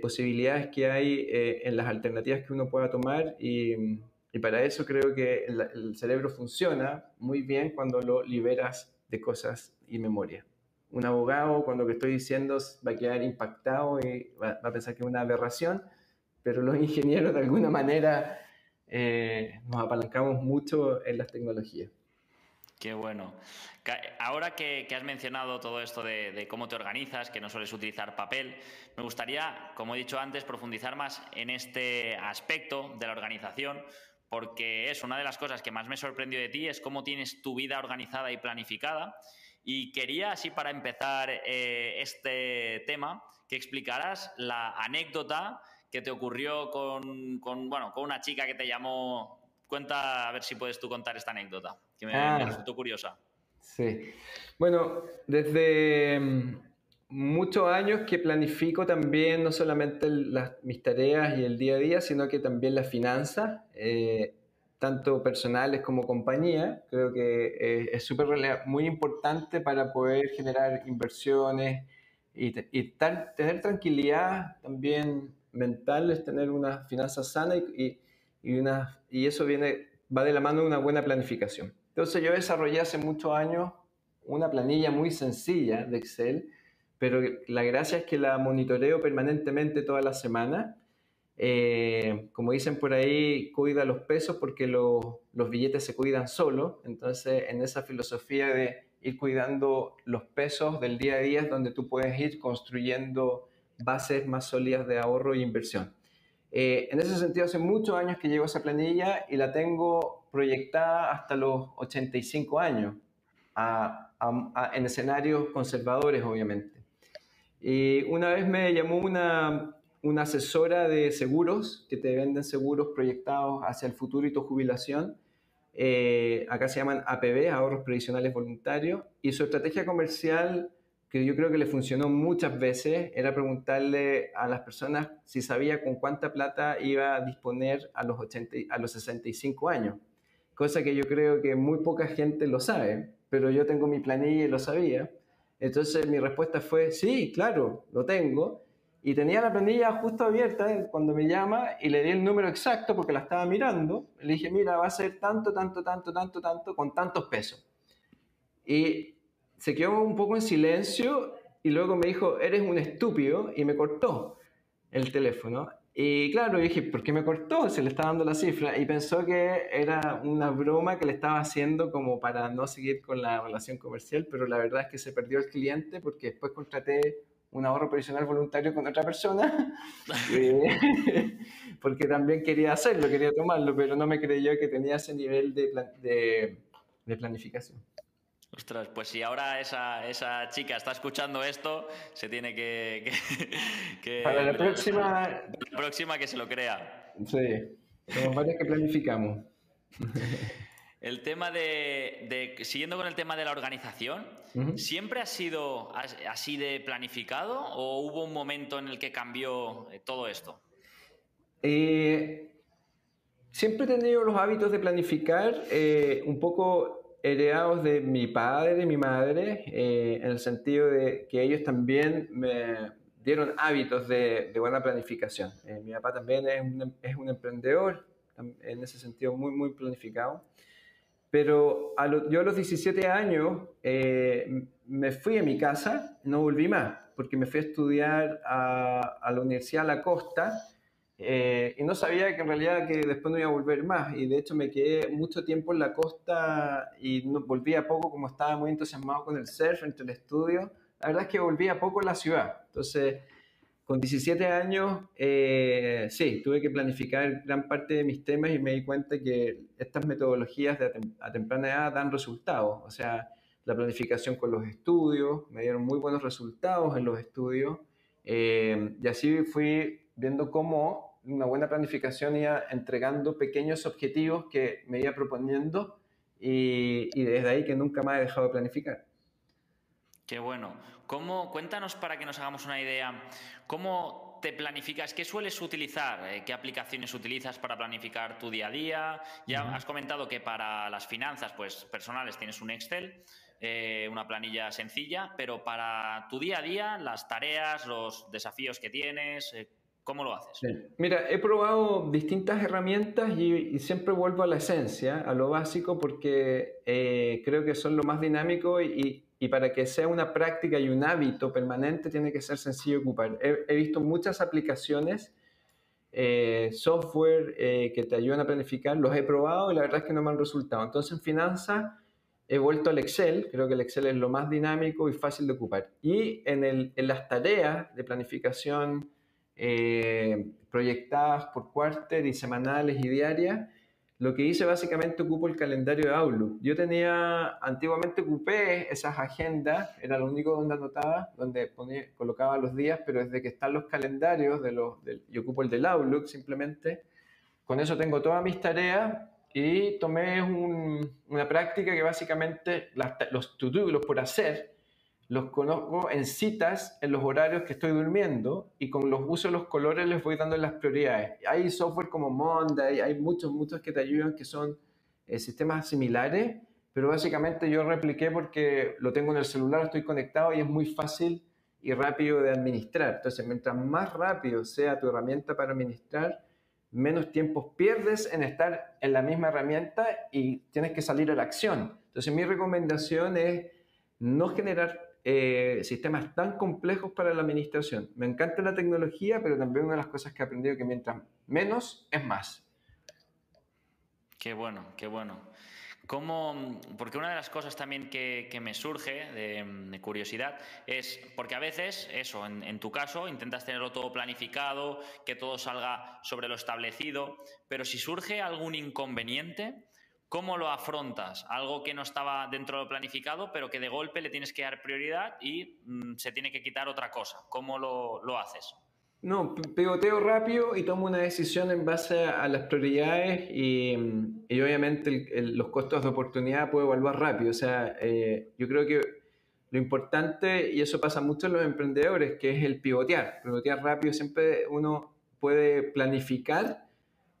posibilidades que hay en las alternativas que uno pueda tomar y, para eso creo que el cerebro funciona muy bien cuando lo liberas de cosas y memoria. Un abogado, cuando lo que estoy diciendo, va a quedar impactado y va, a pensar que es una aberración, pero los ingenieros de alguna manera eh, nos apalancamos mucho en las tecnologías. Qué bueno. Ahora que, has mencionado todo esto de, cómo te organizas, que no sueles utilizar papel, me gustaría, como he dicho antes, profundizar más en este aspecto de la organización, porque es una de las cosas que más me sorprendió de ti, es cómo tienes tu vida organizada y planificada. Y quería, así para empezar eh, este tema, que explicaras la anécdota que te ocurrió con, bueno, con una chica que te llamó. Cuenta, a ver si puedes tú contar esta anécdota, que me, ah. resultó curiosa. Sí. Bueno, desde mm, muchos años que planifico también no solamente mis tareas y el día a día, sino que también las finanzas. Eh, tanto personales como compañía. Creo que eh, es súper muy importante para poder generar inversiones y, tener tranquilidad también mental, es tener una finanza sana y, y, una, y eso viene, va de la mano de una buena planificación. Entonces yo desarrollé hace muchos años una planilla muy sencilla de Excel, pero la gracia es que la monitoreo permanentemente toda la semana eh, como dicen por ahí, cuida los pesos porque los billetes se cuidan solos. Entonces, en esa filosofía de ir cuidando los pesos del día a día es donde tú puedes ir construyendo bases más sólidas de ahorro e inversión. Eh, en ese sentido, hace muchos años que llevo esa planilla y la tengo proyectada hasta los 85 años, en escenarios conservadores, obviamente. Y una vez me llamó una, una asesora de seguros que te venden seguros proyectados hacia el futuro y tu jubilación. Eh, acá se llaman APB, ahorros previsionales voluntarios, y su estrategia comercial, que yo creo que le funcionó muchas veces, era preguntarle a las personas si sabía con cuánta plata iba a disponer a los, 80, a los 65 años, cosa que yo creo que muy poca gente lo sabe, pero yo tengo mi planilla y lo sabía. Entonces mi respuesta fue, sí, claro, lo tengo y tenía la planilla justo abierta cuando me llama y le di el número exacto porque la estaba mirando. Le dije, mira, va a ser tanto, tanto, tanto, tanto, tanto, con tantos pesos. Y se quedó un poco en silencio y luego me dijo, eres un estúpido, y me cortó el teléfono. Y claro, dije, ¿por qué me cortó? Se le estaba dando la cifra. Y pensó que era una broma que le estaba haciendo como para no seguir con la relación comercial, pero la verdad es que se perdió el cliente porque después contraté un ahorro previsional voluntario con otra persona, [LAUGHS] [LAUGHS] porque también quería hacerlo, quería tomarlo, pero no me creyó que tenía ese nivel de, de, planificación. Ostras, pues si ahora esa, esa, chica está escuchando esto, se tiene que... que, [LAUGHS] Para la próxima... La próxima que se lo crea. Sí, somos varios que planificamos. [LAUGHS] El tema de, siguiendo con el tema de la organización, ¿siempre ha sido así de planificado o hubo un momento en el que cambió eh, todo esto? Eh, siempre he tenido los hábitos de planificar eh, un poco heredados de mi padre y mi madre, en el sentido de que ellos también me dieron hábitos de, buena planificación. Eh, mi papá también es un, es un, emprendedor, en ese sentido muy, muy planificado. Pero a yo a los 17 años eh, me fui a mi casa, no volví más, porque me fui a estudiar a, a la Universidad de la Costa eh, y no sabía que en realidad que después no iba a volver más. Y de hecho me quedé mucho tiempo en la costa y no, volví a poco como estaba muy entusiasmado con el surf entre el estudio. La verdad es que volví a poco a la ciudad. Entonces, con 17 años, eh, sí, tuve que planificar gran parte de mis temas y me di cuenta que estas metodologías de a, temprana edad dan resultados. O sea, la planificación con los estudios, me dieron muy buenos resultados en los estudios. Eh, y así fui viendo cómo una buena planificación iba entregando pequeños objetivos que me iba proponiendo y, desde ahí que nunca más he dejado de planificar. Qué bueno. ¿Cómo, cuéntanos para que nos hagamos una idea, ¿cómo te planificas? ¿Qué sueles utilizar? Eh, ¿Qué aplicaciones utilizas para planificar tu día a día? Ya has comentado que para las finanzas pues, personales tienes un Excel, eh, una planilla sencilla, pero para tu día a día, las tareas, los desafíos que tienes, eh, ¿Cómo lo haces? Mira, he probado distintas herramientas y, siempre vuelvo a la esencia, a lo básico, porque eh, creo que son lo más dinámico y, para que sea una práctica y un hábito permanente tiene que ser sencillo ocupar. He, visto muchas aplicaciones, eh, software eh, que te ayudan a planificar, los he probado y la verdad es que no me han resultado. Entonces en finanzas he vuelto al Excel, creo que el Excel es lo más dinámico y fácil de ocupar. Y en, el, en las tareas de planificación, eh, proyectadas por cuarter y semanales y diarias, lo que hice básicamente ocupo el calendario de Outlook. Yo tenía, antiguamente ocupé esas agendas, era lo único donde anotaba, donde ponía, colocaba los días, pero desde que están los calendarios, de los, yo ocupo el del Outlook simplemente, con eso tengo todas mis tareas y tomé una práctica que básicamente los to-do, los por hacer, los conozco en citas en los horarios que estoy durmiendo y con los usos de los colores les voy dando las prioridades. Hay software como Monday, hay muchos, muchos que te ayudan que son eh, sistemas similares, pero básicamente yo repliqué porque lo tengo en el celular, estoy conectado y es muy fácil y rápido de administrar. Entonces, mientras más rápido sea tu herramienta para administrar, menos tiempo pierdes en estar en la misma herramienta y tienes que salir a la acción. Entonces, mi recomendación es no generar eh, sistemas tan complejos para la administración. Me encanta la tecnología, pero también una de las cosas que he aprendido es que mientras menos es más. Qué bueno, qué bueno. ¿Cómo, porque una de las cosas también que, me surge de, curiosidad es, porque a veces, eso, en, en, tu caso, intentas tenerlo todo planificado, que todo salga sobre lo establecido, pero si surge algún inconveniente, ¿Cómo lo afrontas? Algo que no estaba dentro de lo planificado, pero que de golpe le tienes que dar prioridad y mm, se tiene que quitar otra cosa. ¿Cómo lo, haces? No, pegoteo rápido y tomo una decisión en base a las prioridades y, mm, obviamente los costos de oportunidad puedo evaluar rápido. O sea, eh, yo creo que lo importante, y eso pasa mucho en los emprendedores, que es el pivotear. Pivotear rápido, siempre uno puede planificar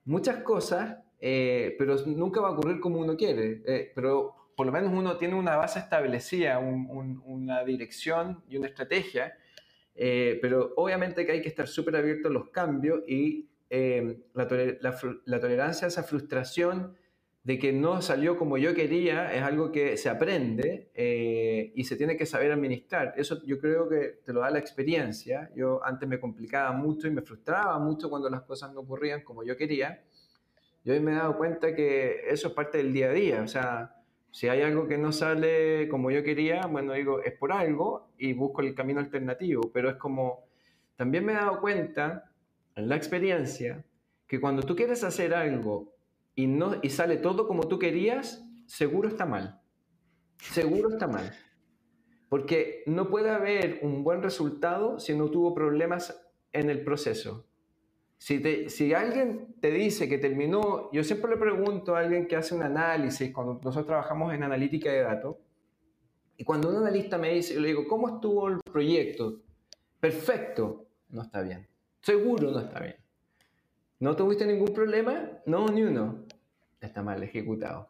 muchas cosas eh, pero nunca va a ocurrir como uno quiere. Eh, pero por lo menos uno tiene una base establecida, una dirección y una estrategia, eh, pero obviamente que hay que estar súper abierto a los cambios y la, la, tolerancia a esa frustración de que no salió como yo quería es algo que se aprende y se tiene que saber administrar. Eso yo creo que te lo da la experiencia. Yo antes me complicaba mucho y me frustraba mucho cuando las cosas no ocurrían como yo quería. Yo hoy me he dado cuenta que eso es parte del día a día, o sea, si hay algo que no sale como yo quería, bueno, digo, es por algo y busco el camino alternativo, pero es como, también me he dado cuenta en la experiencia que cuando tú quieres hacer algo y, no, y sale todo como tú querías, seguro está mal. Seguro está mal. Porque no puede haber un buen resultado si no tuvo problemas en el proceso. Si, si alguien te dice que terminó, yo siempre le pregunto a alguien que hace un análisis, cuando nosotros trabajamos en analítica de datos, y cuando un analista me dice, yo le digo, ¿cómo estuvo el proyecto? Perfecto, no está bien. Seguro no está bien. ¿No tuviste ningún problema? No, ni uno. Está mal ejecutado.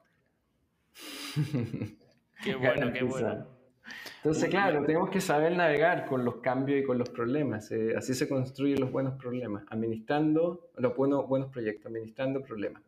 Qué bueno, qué bueno. Entonces, claro, tenemos que saber navegar con los cambios y con los problemas. Eh, así se construyen los buenos problemas, administrando los buenos, buenos proyectos, administrando problemas.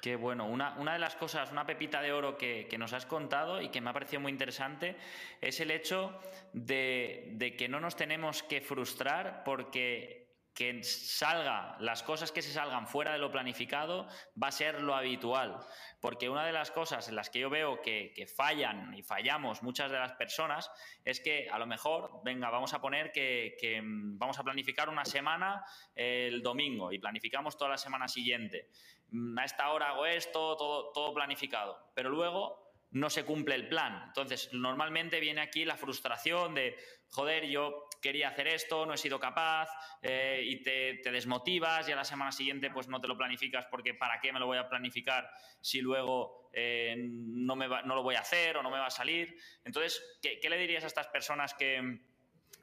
Qué bueno. Una, una, de las cosas, una pepita de oro que, que, nos has contado y que me ha parecido muy interesante es el hecho de, de que no nos tenemos que frustrar porque que salga, las cosas que se salgan fuera de lo planificado va a ser lo habitual. Porque una de las cosas en las que yo veo que, fallan y fallamos muchas de las personas es que a lo mejor, venga, vamos a poner que, mm, vamos a planificar una semana el domingo y planificamos toda la semana siguiente. Mm, a esta hora hago esto, todo, todo planificado. Pero luego no se cumple el plan. Entonces, normalmente viene aquí la frustración de, joder, yo quería hacer esto, no he sido capaz, eh, y te, desmotivas y a la semana siguiente pues no te lo planificas porque ¿para qué me lo voy a planificar si luego eh, no, me no lo voy a hacer o no me va a salir? Entonces, ¿qué, le dirías a estas personas que,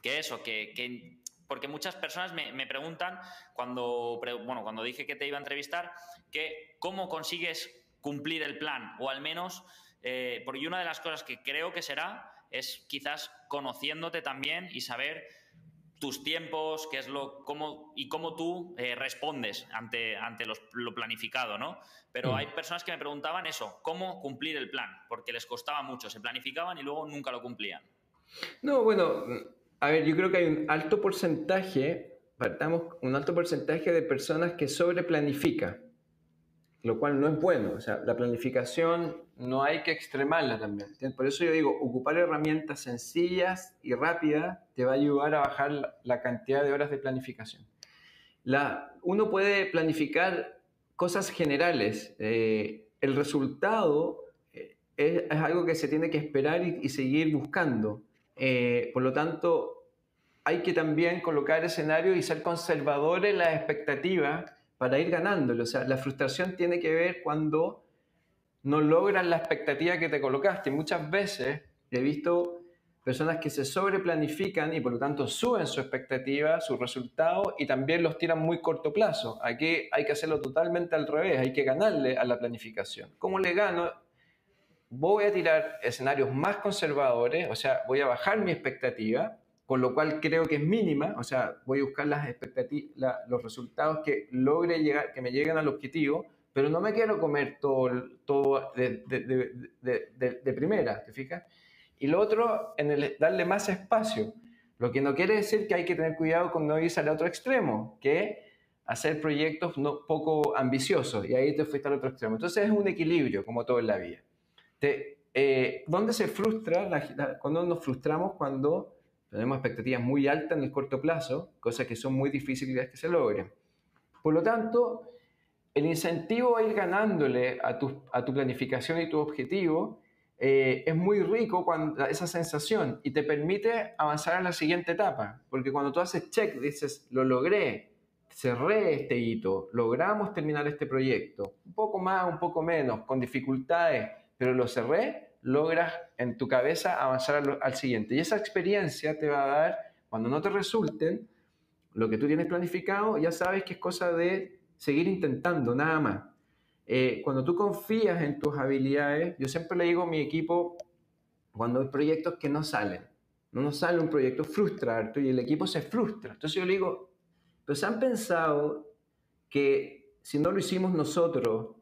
eso, que, porque muchas personas me, preguntan cuando, bueno, cuando dije que te iba a entrevistar, que cómo consigues cumplir el plan o al menos eh, porque una de las cosas que creo que será es quizás conociéndote también y saber tus tiempos, qué es lo, cómo, y cómo tú eh, respondes ante, ante lo planificado, ¿no? Pero mm. hay personas que me preguntaban eso, cómo cumplir el plan, porque les costaba mucho, se planificaban y luego nunca lo cumplían. No, bueno, a ver, yo creo que hay un alto porcentaje, partamos, un alto porcentaje de personas que sobreplanifican lo cual no es bueno. O sea, la planificación no hay que extremarla también. Por eso yo digo, ocupar herramientas sencillas y rápidas te va a ayudar a bajar la cantidad de horas de planificación. La, uno puede planificar cosas generales. Eh, el resultado eh, es, algo que se tiene que esperar y, seguir buscando. Eh, por lo tanto, hay que también colocar escenario y ser conservadores en las expectativas para ir ganándolo. O sea, la frustración tiene que ver cuando no logras la expectativa que te colocaste. Muchas veces he visto personas que se sobreplanifican y por lo tanto suben su expectativa, sus resultados y también los tiran muy corto plazo. Aquí hay que hacerlo totalmente al revés, hay que ganarle a la planificación. ¿Cómo le gano? Voy a tirar escenarios más conservadores, o sea, voy a bajar mi expectativa con lo cual creo que es mínima, o sea, voy a buscar las expectativas, los resultados que logre llegar, que me lleguen al objetivo, pero no me quiero comer todo, todo de, de, de, de, primera, ¿te fijas? Y lo otro, en el darle más espacio, lo que no quiere decir que hay que tener cuidado con no irse al otro extremo, que hacer proyectos no, poco ambiciosos, y ahí te fuiste al otro extremo. Entonces es un equilibrio, como todo en la vida. Te, eh, ¿Dónde se frustra? cuando nos frustramos cuando tenemos expectativas muy altas en el corto plazo, cosas que son muy difíciles que se logren. Por lo tanto, el incentivo a ir ganándole a tu, a tu planificación y tu objetivo eh, es muy rico cuando, esa sensación y te permite avanzar a la siguiente etapa. Porque cuando tú haces check, dices, lo logré, cerré este hito, logramos terminar este proyecto, un poco más, un poco menos, con dificultades, pero lo cerré, logras en tu cabeza avanzar al, siguiente. Y esa experiencia te va a dar, cuando no te resulten lo que tú tienes planificado, ya sabes que es cosa de seguir intentando, nada más. Eh, cuando tú confías en tus habilidades, yo siempre le digo a mi equipo, cuando hay proyectos que no salen, no nos sale un proyecto, frustra y el equipo se frustra. Entonces yo le digo, pero ¿se han pensado que si no lo hicimos nosotros,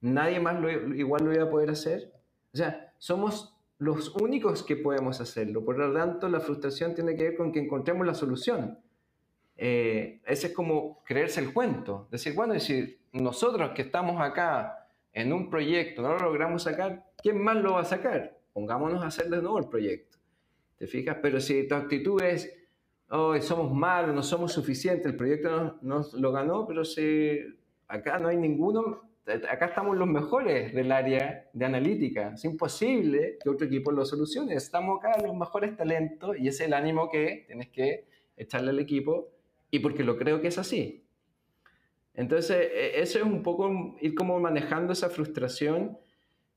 nadie más lo, igual lo iba a poder hacer? O sea, somos los únicos que podemos hacerlo. Por lo tanto, la frustración tiene que ver con que encontremos la solución. Eh, ese es como creerse el cuento. Decir, bueno, si nosotros que estamos acá en un proyecto no lo logramos sacar, ¿quién más lo va a sacar? Pongámonos a hacer de nuevo el proyecto. ¿Te fijas? Pero si tu actitud es, oh, somos malos, no somos suficientes, el proyecto nos lo ganó, pero si acá no hay ninguno, acá estamos los mejores del área de analítica. Es imposible que otro equipo lo solucione. Estamos acá los mejores talentos y es el ánimo que tienes que echarle al equipo y porque lo creo que es así. Entonces, e, eso es un poco ir como manejando esa frustración.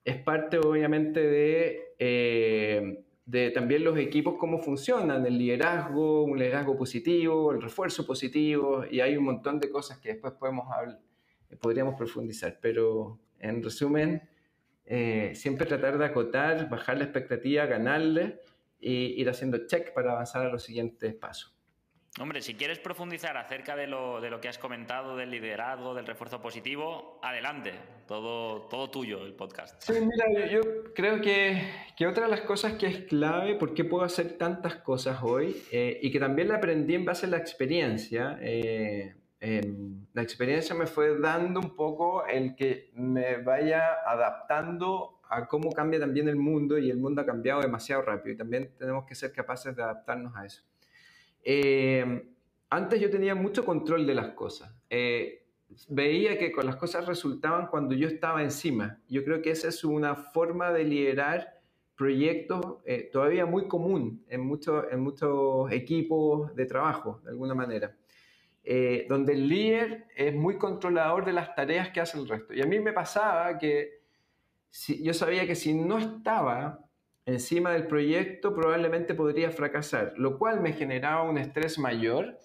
Es parte, obviamente, de, eh, de también los equipos, cómo funcionan, el liderazgo, un liderazgo positivo, el refuerzo positivo, y hay un montón de cosas que después podemos hablar podríamos profundizar, pero en resumen, eh, siempre tratar de acotar, bajar la expectativa, ganarle y ir haciendo check para avanzar a los siguientes pasos. Hombre, si quieres profundizar acerca de lo, de lo, que has comentado, del liderazgo, del refuerzo positivo, adelante, todo, todo tuyo el podcast. Sí, mira, yo, creo que, que, otra de las cosas que es clave, por qué puedo hacer tantas cosas hoy, eh, y que también la aprendí en base a la experiencia, eh, em, la experiencia me fue dando un poco el que me vaya adaptando a cómo cambia también el mundo, y el mundo ha cambiado demasiado rápido, y también tenemos que ser capaces de adaptarnos a eso. Eh, antes yo tenía mucho control de las cosas. Eh, veía que con las cosas resultaban cuando yo estaba encima. Yo creo que esa es una forma de liderar proyectos eh, todavía muy común en, muchos en muchos equipos de trabajo, de alguna manera. Donde el líder es muy controlador de las tareas que hace el resto. Y a mí me pasaba que yo sabía que si no estaba encima del proyecto probablemente podría fracasar, lo cual me generaba un estrés mayor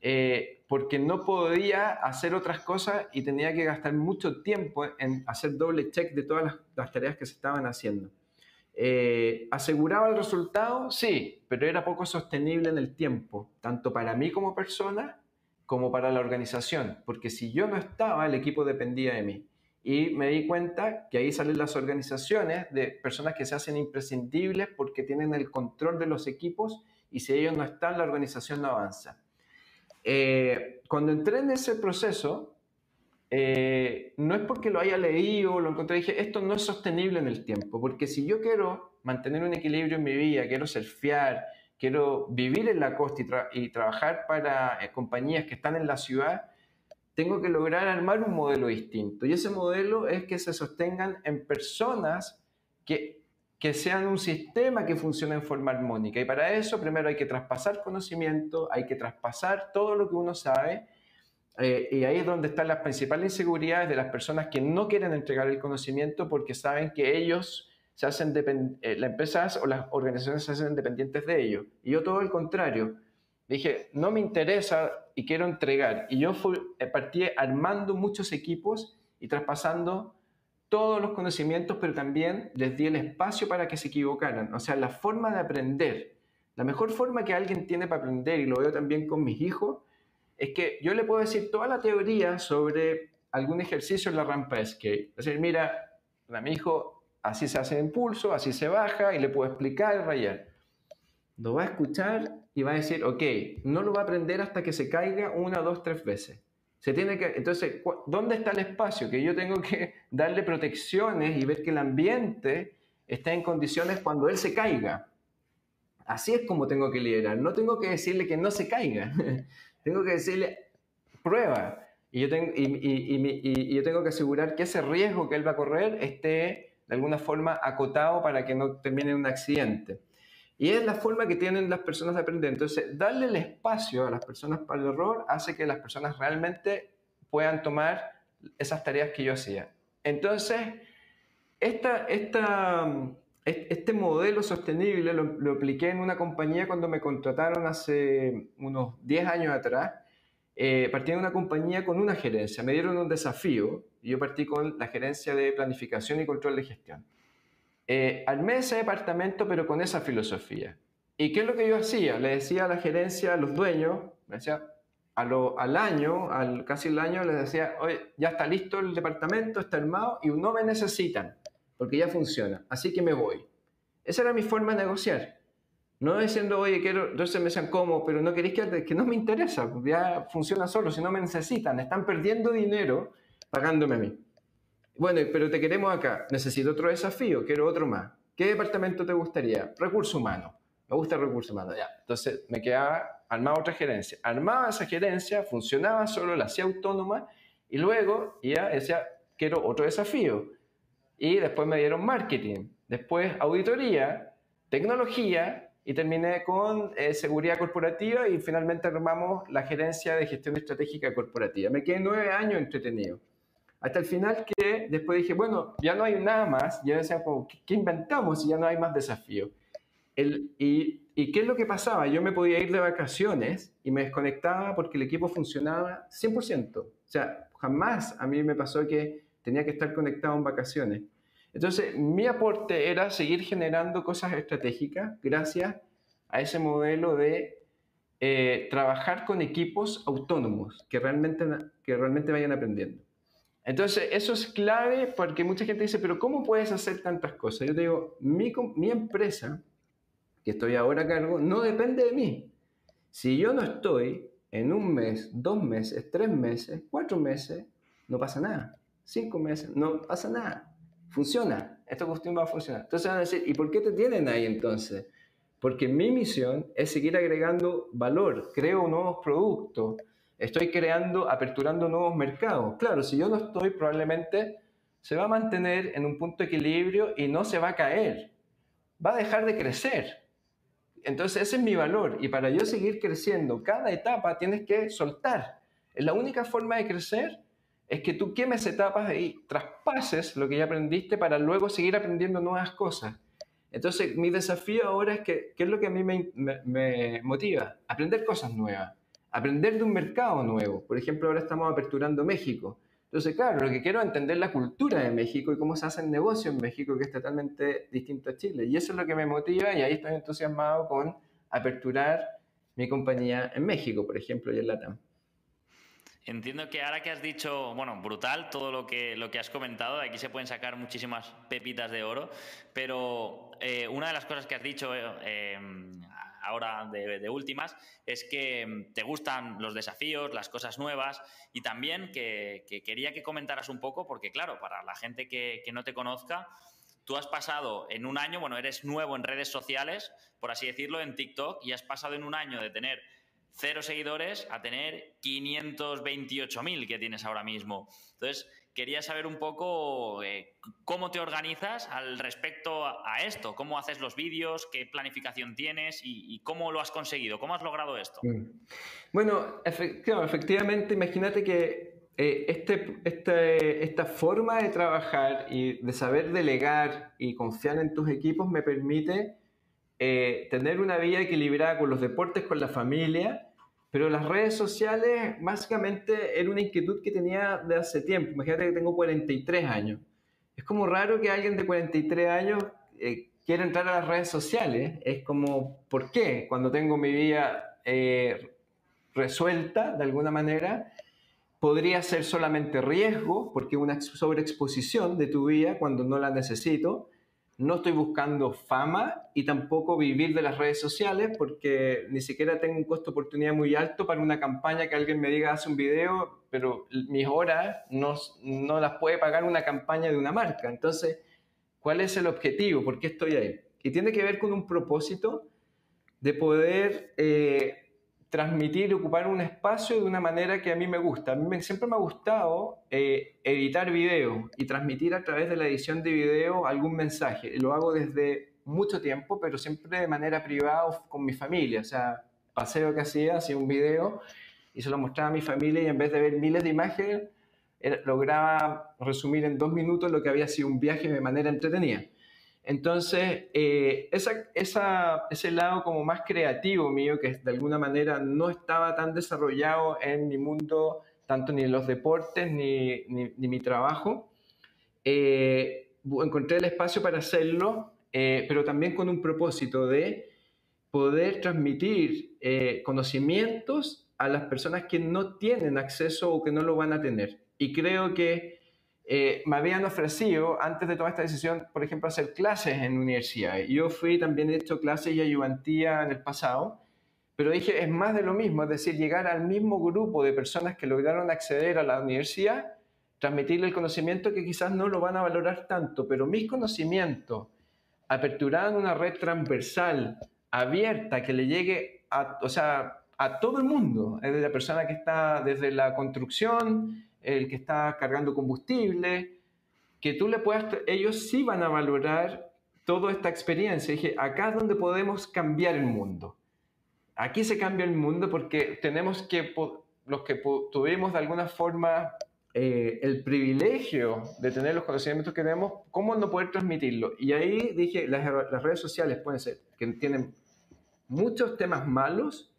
eh, porque no podía hacer otras cosas y tenía que gastar mucho tiempo en hacer doble check de todas las, tareas que se estaban haciendo. Eh, ¿Aseguraba el resultado? Sí, pero era poco sostenible en el tiempo, tanto para mí como persona como para la organización, porque si yo no estaba, el equipo dependía de mí. Y me di cuenta que ahí salen las organizaciones de personas que se hacen imprescindibles porque tienen el control de los equipos y si ellos no están, la organización no avanza. Eh, cuando entré en ese proceso, eh, no es porque lo haya leído o lo encontré, dije, esto no es sostenible en el tiempo, porque si yo quiero mantener un equilibrio en mi vida, quiero surfear, quiero vivir en la costa y, trabajar para eh, compañías que están en la ciudad, tengo que lograr armar un modelo distinto. Y ese modelo es que se sostengan en personas que, que sean un sistema que funcione en forma armónica. Y para eso primero hay que traspasar conocimiento, hay que traspasar todo lo que uno sabe. Eh, y ahí es donde están las principales inseguridades de las personas que no quieren entregar el conocimiento porque saben que ellos se hacen, eh, las empresas o las organizaciones se hacen dependientes de ellos. Y yo todo el contrario dije, no me interesa y quiero entregar. Y yo fui, eh, partí armando muchos equipos y traspasando todos los conocimientos, pero también les di el espacio para que se equivocaran. O sea, la forma de aprender, la mejor forma que alguien tiene para aprender, y lo veo también con mis hijos, es que yo le puedo decir toda la teoría sobre algún ejercicio en la rampa de skate. Es decir, mira, a mi hijo así se hace el impulso, así se baja, y le puedo explicar y rayar. Lo va a escuchar y va a decir, ok, no lo va a aprender hasta que se caiga una, dos, tres veces. Se tiene que, entonces, ¿dónde está el espacio? Que yo tengo que [LAUGHS] darle protecciones y ver que el ambiente está en condiciones cuando él se caiga. Así es como tengo que liderar. No tengo que decirle que no se caiga. [LAUGHS] tengo que decirle, prueba. Y yo, tengo, y, y yo tengo que asegurar que ese riesgo que él va a correr esté de alguna forma acotado para que no termine un accidente. Y es la forma que tienen las personas de aprender. Entonces, darle el espacio a las personas para el error hace que las personas realmente puedan tomar esas tareas que yo hacía. Entonces, esta, esta, este modelo sostenible lo, lo, apliqué en una compañía cuando me contrataron hace unos 10 años atrás. Eh, partí de una compañía con una gerencia, me dieron un desafío y yo partí con la gerencia de planificación y control de gestión eh, armé ese departamento, pero con esa filosofía. ¿Y qué es lo que yo hacía? Le decía a la gerencia, a los dueños, me decía, a lo, al año, al, casi el año, les decía, oye, ya está listo el departamento, está armado y no me necesitan, porque ya funciona, así que me voy. Esa era mi forma de negociar. No diciendo, oye, quiero, entonces me decían, ¿cómo? Pero no queréis que, que no me interesa, ya funciona solo, si no me necesitan, están perdiendo dinero pagándome a mí. Bueno, pero te queremos acá. Necesito otro desafío, quiero otro más. ¿Qué departamento te gustaría? Recurso humano. Me gusta recurso humano, ya. Entonces me quedaba, armaba otra gerencia. Armaba esa gerencia, funcionaba solo, la hacía autónoma y luego ya decía, quiero otro desafío. Y después me dieron marketing, después auditoría, tecnología y terminé con eh, seguridad corporativa y finalmente armamos la gerencia de gestión estratégica corporativa. Me quedé nueve años entretenido. Hasta el final que después dije, bueno, ya no hay nada más. Ya decía, ¿qué inventamos si ya no hay más desafío? El, y, y, qué es lo que pasaba? Yo me podía ir de vacaciones y me desconectaba porque el equipo funcionaba 100%. O sea, jamás a mí me pasó que tenía que estar conectado en vacaciones. Entonces, mi aporte era seguir generando cosas estratégicas gracias a ese modelo de eh, trabajar con equipos autónomos que realmente, que realmente vayan aprendiendo. Entonces, eso es clave porque mucha gente dice, pero ¿cómo puedes hacer tantas cosas? Yo te digo, mi, mi empresa, que estoy ahora a cargo, no depende de mí. Si yo no estoy en un mes, dos meses, tres meses, cuatro meses, no pasa nada. Cinco meses, no pasa nada. Funciona. Esta cuestión va a funcionar. Entonces van a decir, ¿y por qué te tienen ahí entonces? Porque mi misión es seguir agregando valor. Creo nuevos productos. Estoy creando, aperturando nuevos mercados. Claro, si yo no estoy, probablemente se va a mantener en un punto de equilibrio y no se va a caer. Va a dejar de crecer. Entonces ese es mi valor y para yo seguir creciendo, cada etapa tienes que soltar. Es la única forma de crecer es que tú quemes etapas y traspases lo que ya aprendiste para luego seguir aprendiendo nuevas cosas. Entonces mi desafío ahora es que, ¿qué es lo que a mí me, motiva? Aprender cosas nuevas, aprender de un mercado nuevo. Por ejemplo, ahora estamos aperturando México. Entonces, claro, lo que quiero es entender la cultura de México y cómo se hace el negocio en México, que es totalmente distinto a Chile. Y eso es lo que me motiva y ahí estoy entusiasmado con aperturar mi compañía en México, por ejemplo, y en Latam. Entiendo que ahora que has dicho, bueno, brutal todo lo que, lo que has comentado, aquí se pueden sacar muchísimas pepitas de oro, pero eh, una de las cosas que has dicho eh, ahora de, últimas, es que te gustan los desafíos, las cosas nuevas y también que, quería que comentaras un poco, porque claro, para la gente que, que, no te conozca, tú has pasado en un año, bueno, eres nuevo en redes sociales, por así decirlo, en TikTok, y has pasado en un año de tener cero seguidores a tener 528.000 que tienes ahora mismo. Entonces, quería saber un poco eh, cómo te organizas al respecto a, esto, cómo haces los vídeos, qué planificación tienes y, cómo lo has conseguido, cómo has logrado esto. Mm. Bueno, efectivamente, imagínate que eh, este, este, esta forma de trabajar y de saber delegar y confiar en tus equipos me permite eh, tener una vida equilibrada con los deportes, con la familia pero las redes sociales básicamente era una inquietud que tenía de hace tiempo. Imagínate que tengo 43 años. Es como raro que alguien de 43 años eh, quiera entrar a las redes sociales. Es como, ¿por qué? Cuando tengo mi vida eh, resuelta de alguna manera, podría ser solamente riesgo, porque una sobreexposición de tu vida cuando no la necesito no estoy buscando fama y tampoco vivir de las redes sociales porque ni siquiera tengo un costo de oportunidad muy alto para una campaña que alguien me diga hace un video, pero mis horas no, no las puede pagar una campaña de una marca. Entonces, ¿cuál es el objetivo? ¿Por qué estoy ahí? Y tiene que ver con un propósito de poder eh, transmitir y ocupar un espacio de una manera que a mí me gusta. A mí siempre me ha gustado eh, editar video y transmitir a través de la edición de video algún mensaje. Lo hago desde mucho tiempo, pero siempre de manera privada con mi familia. O sea, paseo que hacía, hacía un video y se lo mostraba a mi familia y en vez de ver miles de imágenes, lograba resumir en dos minutos lo que había sido un viaje de manera entretenida. Entonces, eh, ese lado como más creativo mío, que de alguna manera no estaba tan desarrollado en mi mundo, tanto ni en los deportes ni, ni, mi trabajo, eh, encontré el espacio para hacerlo, eh, pero también con un propósito de poder transmitir conocimientos a las personas que no tienen acceso o que no lo van a tener. Y creo que eh, me habían ofrecido, antes de tomar esta decisión, por ejemplo, hacer clases en universidad. Yo fui también he hecho clases y ayudantía en el pasado, pero dije, es más de lo mismo, es decir, llegar al mismo grupo de personas que lograron acceder a la universidad, transmitirle el conocimiento que quizás no lo van a valorar tanto, pero mis conocimientos, aperturando una red transversal, abierta, que le llegue a, a todo el mundo, desde la persona que está desde la construcción, el que está cargando combustible, que tú le puedas, ellos sí van a valorar toda esta experiencia. dije, acá es donde podemos cambiar el mundo. Aquí se cambia el mundo porque tenemos que, los que tuvimos de alguna forma eh, el privilegio de tener los conocimientos que tenemos, ¿cómo no poder transmitirlo? Y ahí dije, las, las redes sociales pueden ser, que tienen muchos temas malos,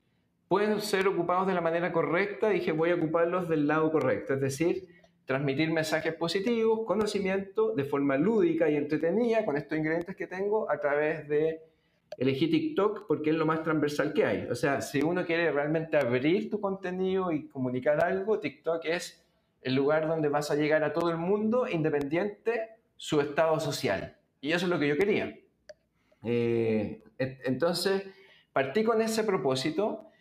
pueden ser ocupados de la manera correcta, dije voy a ocuparlos del lado correcto, es decir, transmitir mensajes positivos, conocimiento de forma lúdica y entretenida con estos ingredientes que tengo a través de elegí TikTok porque es lo más transversal que hay. O sea, si uno quiere realmente abrir tu contenido y comunicar algo, TikTok es el lugar donde vas a llegar a todo el mundo independiente su estado social. Y eso es lo que yo quería. Eh, entonces, partí con ese propósito.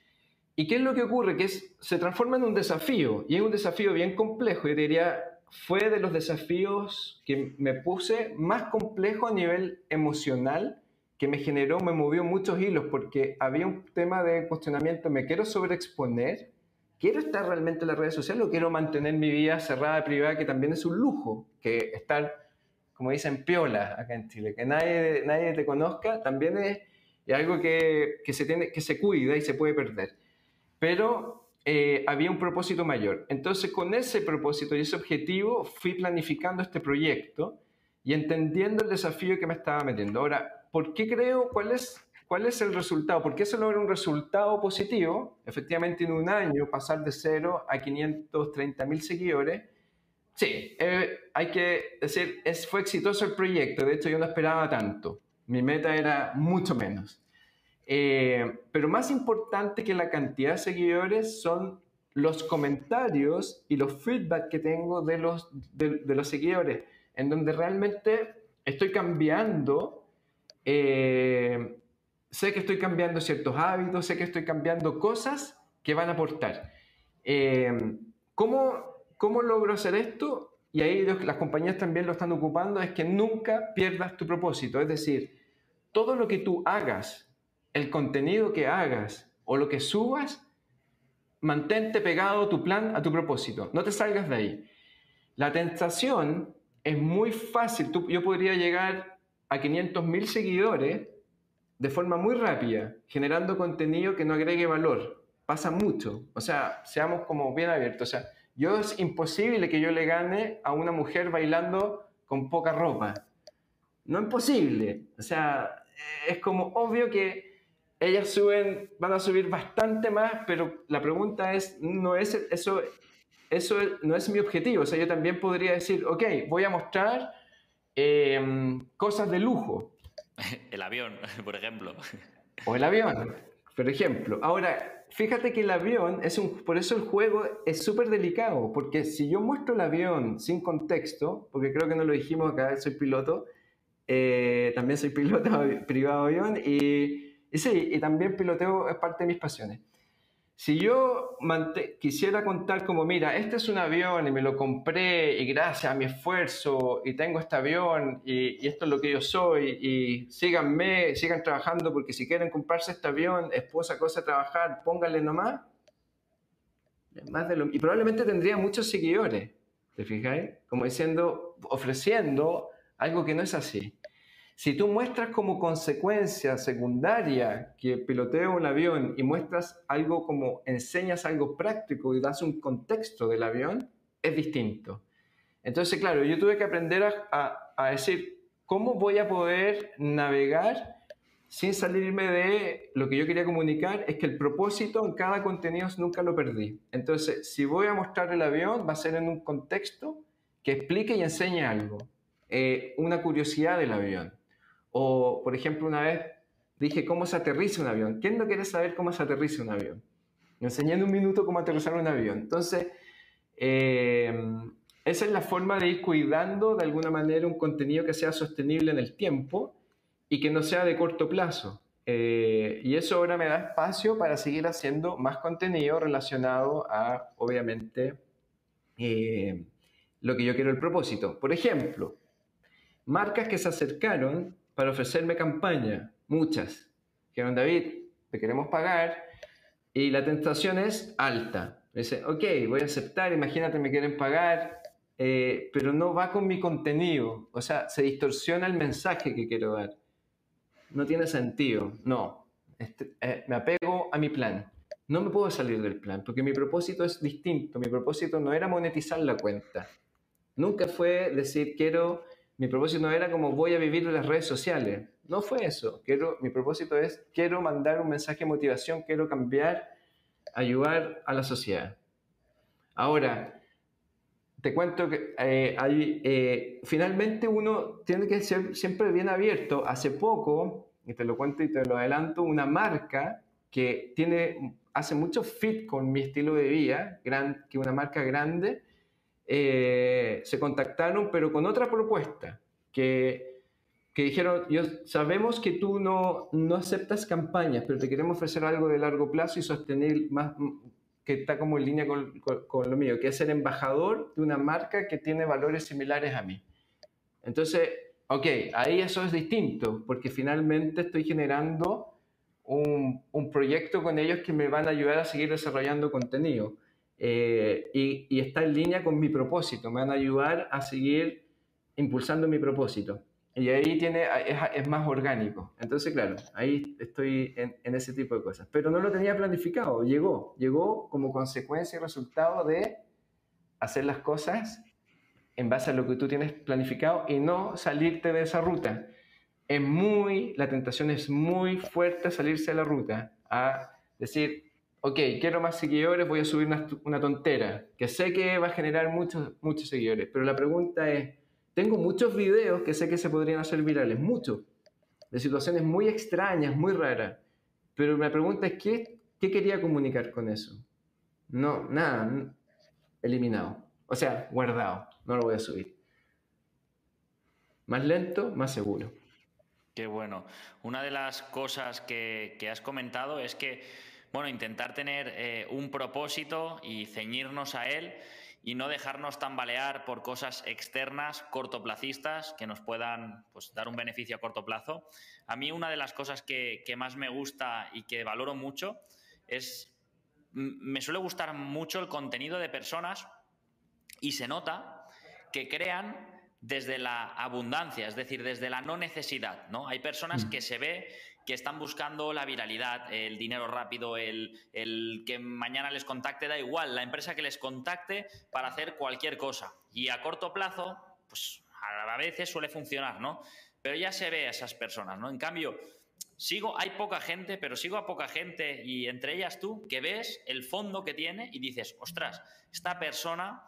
¿Y qué es lo que ocurre? Que se transforma en un desafío. Y es un desafío bien complejo. Yo diría, fue de los desafíos que me puse más complejo a nivel emocional que me generó, me movió muchos hilos porque había un tema de cuestionamiento, ¿me quiero sobreexponer? ¿Quiero estar realmente en las redes sociales o quiero mantener mi vida cerrada, privada, que también es un lujo? Que estar, como dicen, piola acá en Chile, que nadie, nadie te conozca, también es, algo que, que, se tiene, que se cuida y se puede perder. Pero eh, había un propósito mayor. Entonces, con ese propósito y ese objetivo, fui planificando este proyecto y entendiendo el desafío que me estaba metiendo. Ahora, ¿por qué creo? ¿Cuál es, cuál es el resultado? ¿Por qué se logra un resultado positivo? Efectivamente, en un año pasar de 0 a 530 mil seguidores. Sí, eh, hay que decir, es, fue exitoso el proyecto. De hecho, yo no esperaba tanto. Mi meta era mucho menos. Eh, pero más importante que la cantidad de seguidores son los comentarios y los feedback que tengo de los, de los seguidores, en donde realmente estoy cambiando eh, sé que estoy cambiando ciertos hábitos, sé que estoy cambiando cosas que van a aportar. Eh, ¿cómo, ¿Cómo logro hacer esto? Y ahí las compañías también lo están ocupando, es que nunca pierdas tu propósito. Es decir, todo lo que tú hagas, el contenido que hagas o lo que subas, mantente pegado a tu plan, a tu propósito. No te salgas de ahí. La tentación es muy fácil. Yo podría llegar a 500.000 seguidores de forma muy rápida, generando contenido que no agregue valor. Pasa mucho. O sea, seamos como bien abiertos. O sea, yo es imposible que yo le gane a una mujer bailando con poca ropa. No es posible. O sea, es como obvio que ellas suben, van a subir bastante más, pero la pregunta es, no es eso, eso no es mi objetivo. O sea, yo también podría decir, ok, voy a mostrar Em, cosas de lujo. [LAUGHS] El avión, [LAUGHS] por ejemplo. O el avión, por ejemplo. Ahora, fíjate que el avión es un. Por eso el juego es súper delicado, porque si yo muestro el avión sin contexto, porque creo que no lo dijimos acá, soy piloto, eh, también soy piloto [LAUGHS] privado de avión y, y sí, y también piloteo es parte de mis pasiones. Si yo quisiera contar como, mira, este es un avión y me lo compré y gracias a mi esfuerzo y tengo este avión y, esto es lo que yo soy y síganme, sigan trabajando porque si quieren comprarse este avión, esposa, cosa trabajar, pónganle nomás. Más de lo, y probablemente tendría muchos seguidores, ¿te fijáis? Como diciendo, ofreciendo algo que no es así. Si tú muestras como consecuencia secundaria que piloteo un avión y muestras algo como enseñas algo práctico y das un contexto del avión, es distinto. Entonces, claro, yo tuve que aprender a, decir, ¿cómo voy a poder navegar sin salirme de lo que yo quería comunicar? Es que el propósito en cada contenido nunca lo perdí. Entonces, si voy a mostrar el avión, va a ser en un contexto que explique y enseñe algo, eh, una curiosidad del avión. O, por ejemplo, una vez dije cómo se aterriza un avión. ¿Quién no quiere saber cómo se aterriza un avión? Me enseñé en un minuto cómo aterrizar un avión. Entonces, eh, esa es la forma de ir cuidando de alguna manera un contenido que sea sostenible en el tiempo y que no sea de corto plazo. Eh, y eso ahora me da espacio para seguir haciendo más contenido relacionado a, obviamente, eh, lo que yo quiero el propósito. Por ejemplo, marcas que se acercaron para ofrecerme campaña, muchas. Dijeron, David, te queremos pagar y la tentación es alta. Dice, ok, voy a aceptar, imagínate, me quieren pagar, eh, pero no va con mi contenido. O sea, se distorsiona el mensaje que quiero dar. No tiene sentido. No, este, eh, me apego a mi plan. No me puedo salir del plan porque mi propósito es distinto. Mi propósito no era monetizar la cuenta. Nunca fue decir, quiero mi propósito no era como voy a vivir las redes sociales. No fue eso. Quiero, mi propósito es, quiero mandar un mensaje de motivación, quiero cambiar, ayudar a la sociedad. Ahora, te cuento que eh, hay, eh, finalmente uno tiene que ser siempre bien abierto. Hace poco, y te lo cuento y te lo adelanto, una marca que tiene, hace mucho fit con mi estilo de vida, gran, que una marca grande, eh, se contactaron, pero con otra propuesta, que, que dijeron, yo, sabemos que tú no, no aceptas campañas, pero te queremos ofrecer algo de largo plazo y sostener más, que está como en línea con, con, lo mío, que es ser embajador de una marca que tiene valores similares a mí. Entonces, ok, ahí eso es distinto, porque finalmente estoy generando un, un, proyecto con ellos que me van a ayudar a seguir desarrollando contenido. Eh, y, y, está en línea con mi propósito, me van a ayudar a seguir impulsando mi propósito. Y ahí tiene, es, más orgánico. Entonces, claro, ahí estoy en, en, ese tipo de cosas. Pero no lo tenía planificado, llegó. Llegó como consecuencia y resultado de hacer las cosas en base a lo que tú tienes planificado y no salirte de esa ruta. Es muy, la tentación es muy fuerte salirse de la ruta, a decir, ok, quiero más seguidores, voy a subir una, una tontera, que sé que va a generar muchos, muchos seguidores, pero la pregunta es, tengo muchos videos que sé que se podrían hacer virales, muchos, de situaciones muy extrañas, muy raras. Pero la pregunta es, ¿qué, qué quería comunicar con eso? No, nada, eliminado. O sea, guardado, no lo voy a subir. Más lento, más seguro. Qué bueno. Una de las cosas que, que has comentado es que, bueno, intentar tener eh, un propósito y ceñirnos a él y no dejarnos tambalear por cosas externas, cortoplacistas, que nos puedan pues, dar un beneficio a corto plazo. A mí una de las cosas que, más me gusta y que valoro mucho es, me suele gustar mucho el contenido de personas y se nota que crean desde la abundancia, es decir, desde la no necesidad, ¿no? Hay personas mm. que se ve que están buscando la viralidad, el dinero rápido, el, que mañana les contacte, da igual, la empresa que les contacte para hacer cualquier cosa. Y a corto plazo, pues a veces suele funcionar, ¿no? Pero ya se ve a esas personas, ¿no? En cambio, sigo, hay poca gente, pero sigo a poca gente y entre ellas tú, que ves el fondo que tiene y dices, ostras, esta persona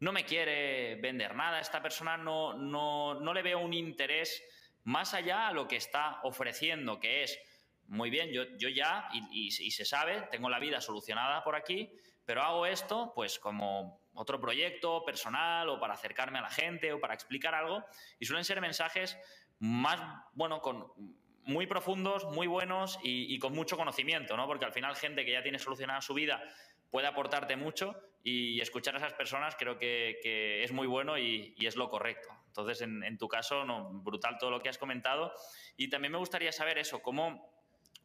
no me quiere vender nada, esta persona no, no, no le veo un interés más allá a lo que está ofreciendo, que es, muy bien, yo, ya, y, se sabe, tengo la vida solucionada por aquí, pero hago esto pues como otro proyecto personal o para acercarme a la gente o para explicar algo, y suelen ser mensajes más, bueno, con muy profundos, muy buenos y, y, con mucho conocimiento, ¿no? Porque al final gente que ya tiene solucionada su vida puede aportarte mucho y escuchar a esas personas creo que, es muy bueno y, es lo correcto. Entonces, en, tu caso, no, brutal todo lo que has comentado. Y también me gustaría saber eso, cómo,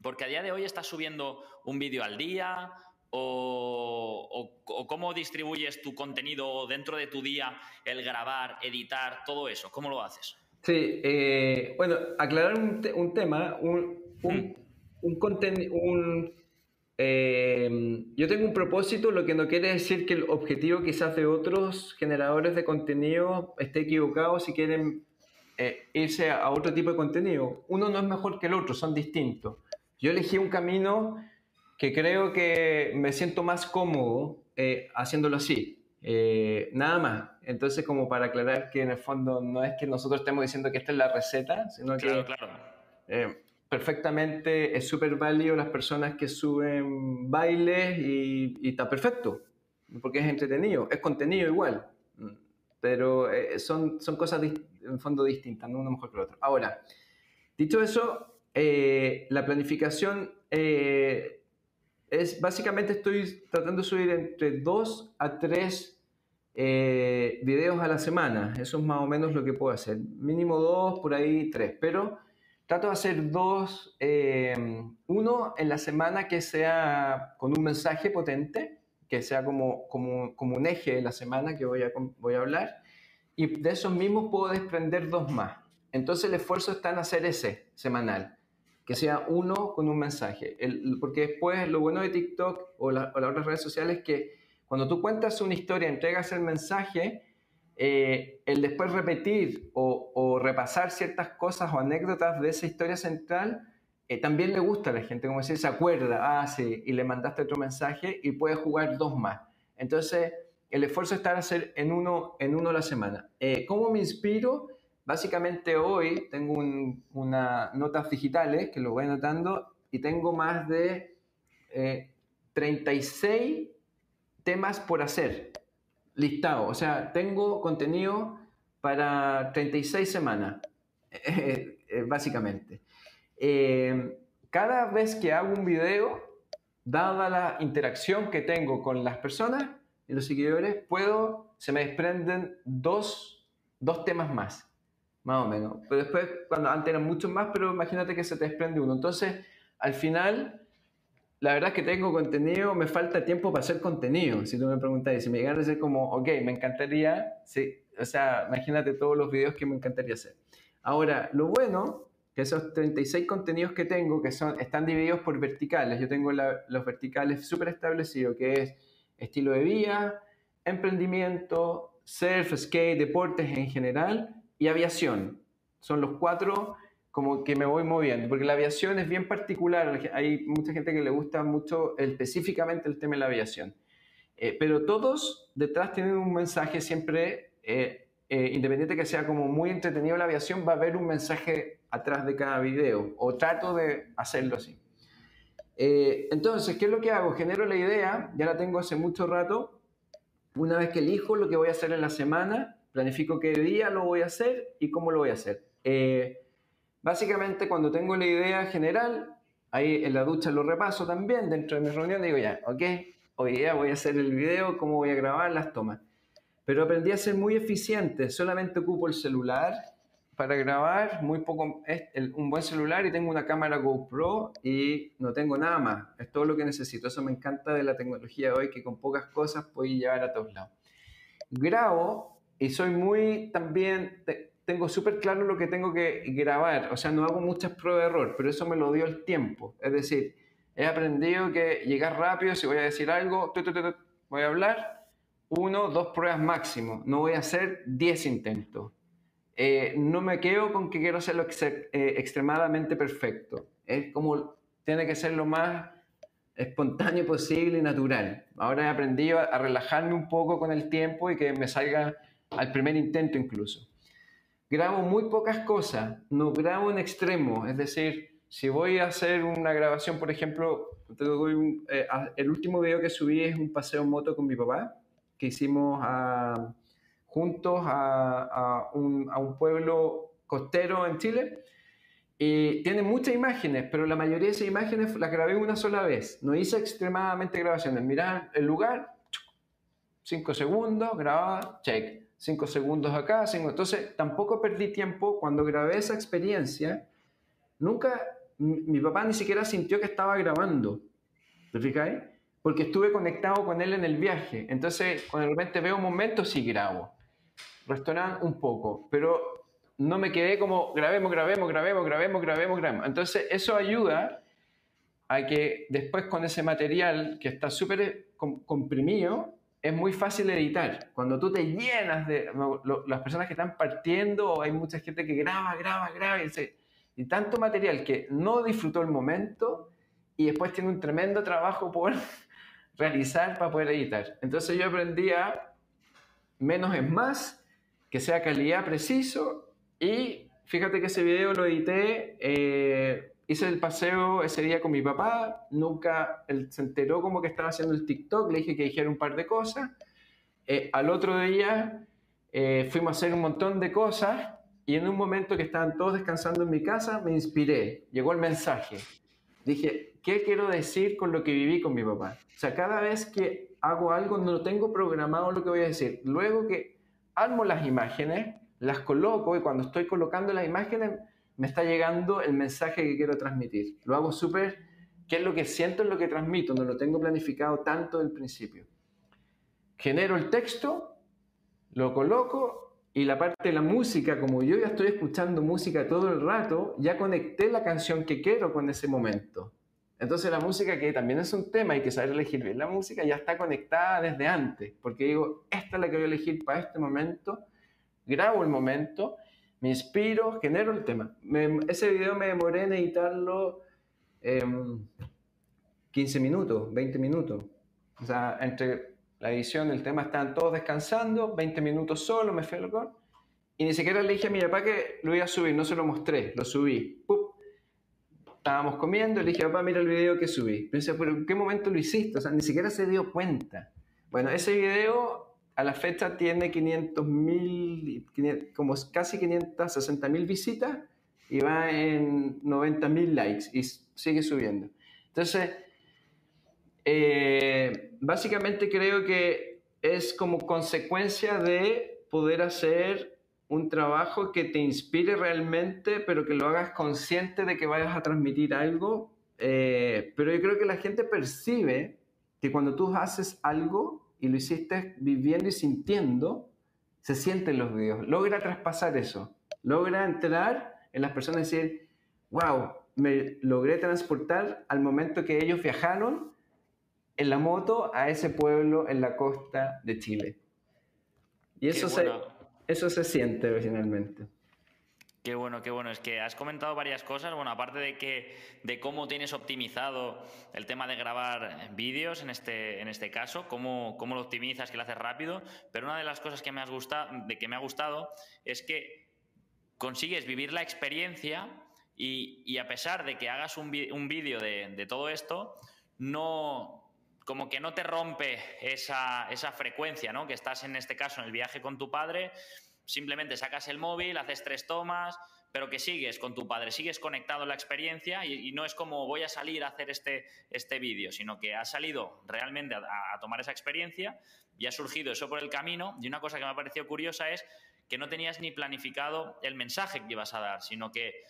porque a día de hoy estás subiendo un vídeo al día o, cómo distribuyes tu contenido dentro de tu día, el grabar, editar, todo eso, ¿cómo lo haces? Sí, eh, bueno, aclarar un, tema, un, un, hmm. un eh, yo tengo un propósito, lo que no quiere decir que el objetivo quizás de otros generadores de contenido esté equivocado si quieren eh, irse a, otro tipo de contenido. Uno no es mejor que el otro, son distintos. Yo elegí un camino que creo que me siento más cómodo eh, haciéndolo así. nada más. Entonces, como para aclarar que en el fondo no es que nosotros estemos diciendo que esta es la receta, sino que claro perfectamente es súper válido las personas que suben bailes y, está perfecto, porque es entretenido, es contenido igual, pero eh, son, son cosas en fondo distintas, no uno mejor que el otro. Ahora, dicho eso, eh, la planificación eh, es básicamente estoy tratando de subir entre dos a tres videos a la semana, eso es más o menos lo que puedo hacer, mínimo dos, por ahí tres, pero Trato de hacer dos, eh, uno en la semana que sea con un mensaje potente, que sea como, como, como un eje de la semana que voy a, voy a hablar, y de esos mismos puedo desprender dos más. Entonces el esfuerzo está en hacer ese semanal, que sea uno con un mensaje, porque después lo bueno de TikTok o, la, o las otras redes sociales es que cuando tú cuentas una historia, entregas el mensaje, eh, el después repetir o, repasar ciertas cosas o anécdotas de esa historia central, eh, también le gusta a la gente, como decir, se acuerda, ah, sí, y le mandaste otro mensaje y puede jugar dos más. Entonces, el esfuerzo está en hacer en uno, en uno a la semana. Eh, ¿Cómo me inspiro? Básicamente hoy tengo unas notas digitales que lo voy anotando y tengo más de 36 eh, temas por hacer listado. O sea, tengo contenido para 36 semanas, [LAUGHS] eh, básicamente. cada vez que hago un video, dada la interacción que tengo con las personas y los seguidores, puedo, se me desprenden dos, dos temas más, más o menos. Pero después, cuando antes eran muchos más, pero imagínate que se te desprende uno. Entonces, al final, la verdad es que tengo contenido, me falta tiempo para hacer contenido. Si tú me preguntas, si me llegan a decir como, ok, me encantaría, sí, o sea, imagínate todos los videos que me encantaría hacer. Ahora, lo bueno que esos 36 contenidos que tengo, que son, están divididos por verticales. Yo tengo los verticales súper establecidos, que es estilo de vida, emprendimiento, surf, skate, deportes en general y aviación. Son los cuatro como que me voy moviendo, porque la aviación es bien particular. Hay mucha gente que le gusta mucho específicamente el tema de la aviación. Eh, pero todos detrás tienen un mensaje siempre, eh, eh, independiente que sea como muy entretenido la aviación, va a haber un mensaje atrás de cada video o trato de hacerlo así. Eh, entonces, ¿qué es lo que hago? Genero la idea, ya la tengo hace mucho rato. Una vez que elijo lo que voy a hacer en la semana, planifico qué día lo voy a hacer y cómo lo voy a hacer. Eh, básicamente, cuando tengo la idea general, ahí en la ducha lo repaso también, dentro de mi reunión digo ya, ok, hoy día voy a hacer el video, cómo voy a grabar las tomas. Pero aprendí a ser muy eficiente, solamente ocupo el celular para grabar, muy poco, un buen celular y tengo una cámara GoPro y no tengo nada más. Es todo lo que necesito. Eso me encanta de la tecnología de hoy, que con pocas cosas puedo llevar a todos lados. Grabo y soy muy también, tengo súper claro lo que tengo que grabar. O sea, no hago muchas pruebas de error, pero eso me lo dio el tiempo. Es decir, he aprendido que llegar rápido, si voy a decir algo, voy a hablar, uno, dos pruebas máximo. No voy a hacer diez intentos eh, no me quedo con que quiero hacerlo eh, extremadamente perfecto. Es como tiene que ser lo más espontáneo posible y natural. Ahora he aprendido a, relajarme un poco con el tiempo y que me salga al primer intento incluso. Grabo muy pocas cosas, no grabo en extremo, es decir, si voy a hacer una grabación, por ejemplo, eh, el último video que subí es un paseo en moto con mi papá, que hicimos a juntos a, un, pueblo costero en Chile. Y tiene muchas imágenes, pero la mayoría de esas imágenes las grabé una sola vez. No hice extremadamente grabaciones. Mirar el lugar, 5 segundos, grababa, check. 5 segundos acá, cinco. Entonces, tampoco perdí tiempo cuando grabé esa experiencia. Nunca, mi papá ni siquiera sintió que estaba grabando. ¿Te fijáis? Porque estuve conectado con él en el viaje. Entonces, cuando de veo un momento, sí grabo restaurante un poco, pero no me quedé como grabemos, grabemos, grabemos, grabemos, grabemos, grabemos. Entonces eso ayuda a que después con ese material que está súper comprimido, es muy fácil editar. Cuando tú te llenas de las personas que están partiendo, hay mucha gente que graba, graba, graba, y, y tanto material que no disfrutó el momento y después tiene un tremendo trabajo por [LAUGHS] realizar para poder editar. Entonces yo aprendí a menos es más que sea calidad preciso y fíjate que ese video lo edité, eh, hice el paseo ese día con mi papá, nunca él se enteró como que estaba haciendo el TikTok, le dije que dijera un par de cosas, eh, al otro día eh, fuimos a hacer un montón de cosas y en un momento que estaban todos descansando en mi casa me inspiré, llegó el mensaje, dije, ¿qué quiero decir con lo que viví con mi papá? O sea, cada vez que hago algo no tengo programado lo que voy a decir, luego que armo las imágenes, las coloco y cuando estoy colocando las imágenes me está llegando el mensaje que quiero transmitir. Lo hago súper, qué es lo que siento, es lo que transmito, no lo tengo planificado tanto del principio. Genero el texto, lo coloco y la parte de la música, como yo ya estoy escuchando música todo el rato, ya conecté la canción que quiero con ese momento. Entonces la música, que también es un tema, hay que saber elegir bien la música, ya está conectada desde antes, porque digo, esta es la que voy a elegir para este momento, grabo el momento, me inspiro, genero el tema. ese video me demoré en editarlo 15 minutos, 20 minutos. O sea, entre la edición, el tema, estaban todos descansando, 20 minutos solo, me fui al local, y ni siquiera le dije a mi papá que lo iba a subir, no se lo mostré, lo subí. Estábamos comiendo, le dije, papá, mira el video que subí. Dice, pero ¿en qué momento lo hiciste? O sea, ni siquiera se dio cuenta. Bueno, ese video a la fecha tiene 500 mil, como casi 560 mil visitas y va en 90 mil likes y sigue subiendo. Entonces, eh, básicamente creo que es como consecuencia de poder hacer un trabajo que te inspire realmente, pero que lo hagas consciente de que vayas a transmitir algo. Eh, pero yo creo que la gente percibe que cuando tú haces algo y lo hiciste viviendo y sintiendo, se sienten los videos. Logra traspasar eso. Logra entrar en las personas y decir, wow, me logré transportar al momento que ellos viajaron en la moto a ese pueblo en la costa de Chile. Y eso, se, eso se siente originalmente. Qué bueno, qué bueno. Es que has comentado varias cosas. Bueno, aparte de que de cómo tienes optimizado el tema de grabar vídeos en este, en este caso, cómo, cómo lo optimizas, que lo haces rápido. Pero una de las cosas que me, has gustado, de que me ha gustado es que consigues vivir la experiencia y, a pesar de que hagas un, vídeo de, de, todo esto, no, como que no te rompe esa, esa frecuencia, ¿no? Que estás en este caso en el viaje con tu padre simplemente sacas el móvil, haces tres tomas, pero que sigues con tu padre, sigues conectado a la experiencia y, no es como voy a salir a hacer este, este vídeo, sino que has salido realmente a, tomar esa experiencia y ha surgido eso por el camino. Y una cosa que me ha parecido curiosa es que no tenías ni planificado el mensaje que ibas a dar, sino que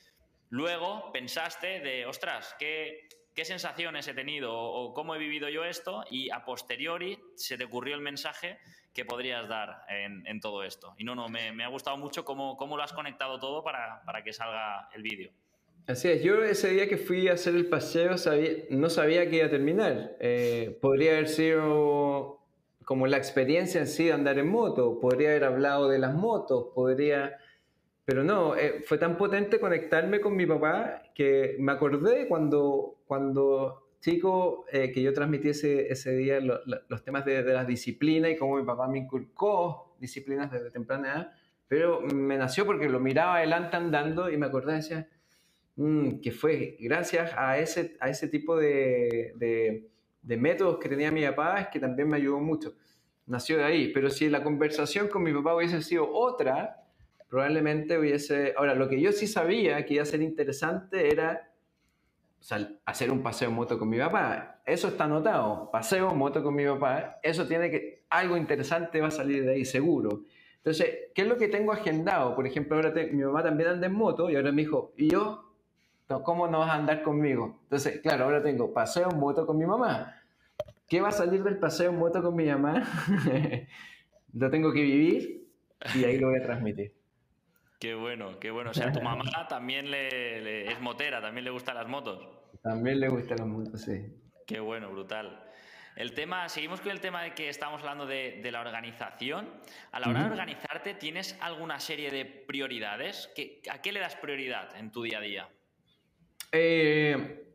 luego pensaste de, ostras, ¿qué, qué sensaciones he tenido o, cómo he vivido yo esto? Y a posteriori se te ocurrió el mensaje que podrías dar en, todo esto. Y no, no, me, ha gustado mucho cómo, cómo, lo has conectado todo para, para que salga el vídeo. Así es, yo ese día que fui a hacer el paseo sabía, no sabía que iba a terminar. Eh, podría haber sido como la experiencia en sí de andar en moto, podría haber hablado de las motos, podría... Pero no, eh, fue tan potente conectarme con mi papá que me acordé cuando, cuando chico eh, que yo transmití ese, ese día los temas de, de la disciplina y cómo mi papá me inculcó disciplinas desde temprana edad, pero me nació porque lo miraba adelante andando y me acordé, decía, mm, que fue gracias a ese, a ese tipo de, de, de, métodos que tenía mi papá, es que también me ayudó mucho. Nació de ahí, pero si la conversación con mi papá hubiese sido otra, probablemente hubiese... Ahora, lo que yo sí sabía que iba a ser interesante era hacer un paseo en moto con mi papá. Eso está anotado. Paseo en moto con mi papá. Eso tiene que. Algo interesante va a salir de ahí, seguro. Entonces, ¿qué es lo que tengo agendado? Por ejemplo, ahora mi mamá también anda en moto y ahora me dijo, ¿y yo? ¿Cómo no vas a andar conmigo? Entonces, claro, ahora tengo paseo en moto con mi mamá. ¿Qué va a salir del paseo en moto con mi mamá? [LAUGHS] lo tengo que vivir y ahí lo voy a transmitir. Qué bueno, qué bueno. O sea, tu mamá [LAUGHS] también le, es motera, también le gustan las motos. También le gustan las motos, sí. Qué bueno, brutal. El tema, seguimos con el tema de que estamos hablando de, la organización. A la hora de organizarte, ¿tienes alguna serie de prioridades? ¿A qué le das prioridad en tu día a día? Eh,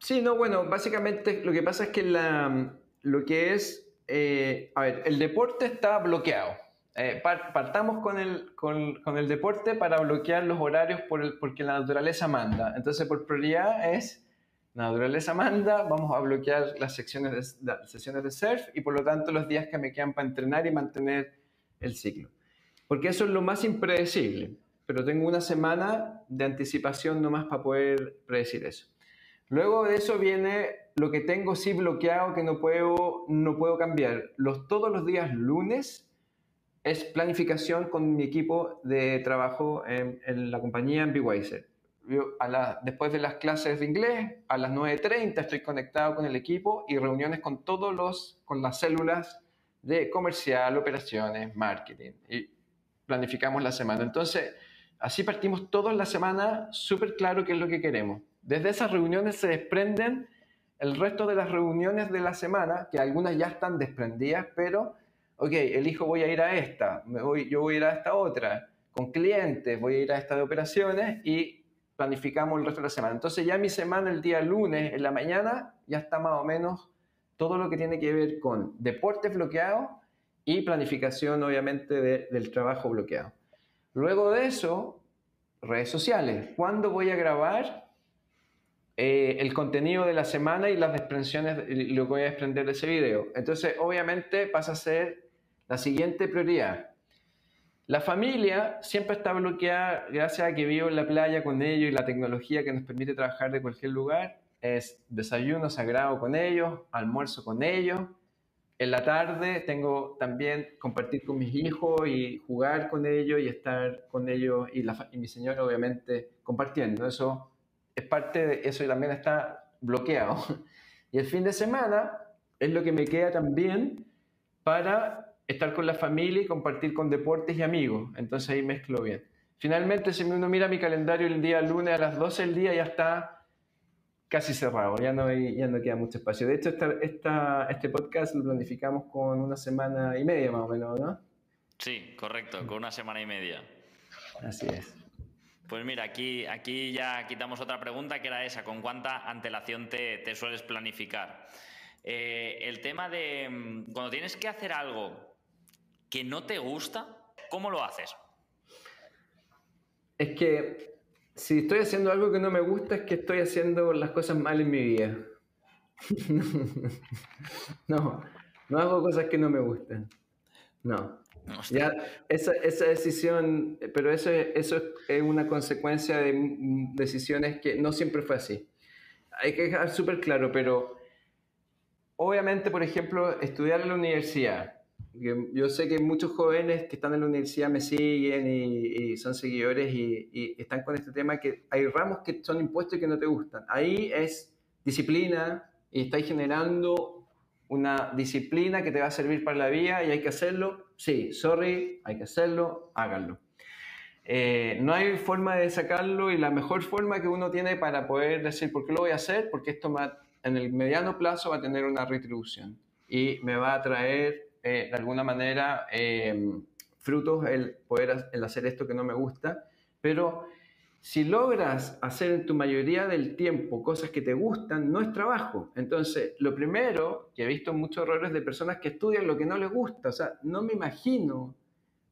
sí, no, bueno, básicamente lo que pasa es que la, lo que es, eh, a ver, el deporte está bloqueado. Eh, partamos con el, con, el, deporte para bloquear los horarios por el, porque la naturaleza manda. Entonces, por prioridad es, la naturaleza manda, vamos a bloquear las, secciones de, las sesiones de surf y por lo tanto los días que me quedan para entrenar y mantener el ciclo. Porque eso es lo más impredecible, pero tengo una semana de anticipación nomás para poder predecir eso. Luego de eso viene lo que tengo sí bloqueado que no puedo, no puedo cambiar. Los, todos los días lunes es planificación con mi equipo de trabajo en, la compañía en después de las clases de inglés, a las 9.30 estoy conectado con el equipo y reuniones con todos los, con las células de comercial, operaciones, marketing. Y planificamos la semana. Entonces, así partimos toda la semana súper claro qué es lo que queremos. Desde esas reuniones se desprenden el resto de las reuniones de la semana, que algunas ya están desprendidas, pero ok, elijo voy a ir a esta, me voy, yo voy a ir a esta otra, con clientes, voy a ir a esta de operaciones y planificamos el resto de la semana. Entonces ya mi semana el día lunes en la mañana ya está más o menos todo lo que tiene que ver con deportes bloqueados y planificación, obviamente, del trabajo bloqueado. Luego de eso, redes sociales. ¿Cuándo voy a grabar eh, el contenido de la semana y las desprensiones, lo que voy a desprender de ese video? Entonces, obviamente, pasa a ser la siguiente prioridad. La familia siempre está bloqueada gracias a que vivo en la playa con ellos y la tecnología que nos permite trabajar de cualquier lugar es desayuno sagrado con ellos, almuerzo con ellos. En la tarde tengo también compartir con mis hijos y jugar con ellos y estar con ellos y, y mi señora obviamente compartiendo. Eso es parte de eso y también está bloqueado. [LAUGHS] Y el fin de semana es lo que me queda también para estar con la familia y compartir con deportes y amigos. Entonces ahí mezclo bien. Finalmente, si uno mira mi calendario el día lunes a las 12 del día, ya está casi cerrado, ya no, ya no queda mucho espacio. De hecho, esta, este podcast lo planificamos con una semana y media más o menos, ¿no? Sí, correcto, con una semana y media. Así es. Pues mira, aquí, aquí ya quitamos otra pregunta que era esa, ¿con cuánta antelación te, sueles planificar? Eh, el tema de mm, cuando tienes que hacer algo que no te gusta, ¿cómo lo haces? Es que si estoy haciendo algo que no me gusta, es que estoy haciendo las cosas mal en mi vida. [LAUGHS] no, no hago cosas que no me gustan. No. Ya, esa, esa, decisión, pero eso, eso es una consecuencia de decisiones que no siempre fue así. Hay que dejar súper claro, pero obviamente, por ejemplo, estudiar en la universidad yo sé que muchos jóvenes que están en la universidad me siguen y, son seguidores y, están con este tema que hay ramos que son impuestos y que no te gustan. Ahí es disciplina y estáis generando una disciplina que te va a servir para la vida y hay que hacerlo. Sí, sorry, hay que hacerlo, háganlo. Eh, no hay forma de sacarlo y la mejor forma que uno tiene para poder decir por qué lo voy a hacer, porque esto en el mediano plazo va a tener una retribución y me va a traer eh, de alguna manera em, frutos el poder el hacer esto que no me gusta, pero si logras hacer en tu mayoría del tiempo cosas que te gustan, no es trabajo. Entonces, lo primero, que he visto muchos errores de personas que estudian lo que no les gusta, o sea, no me imagino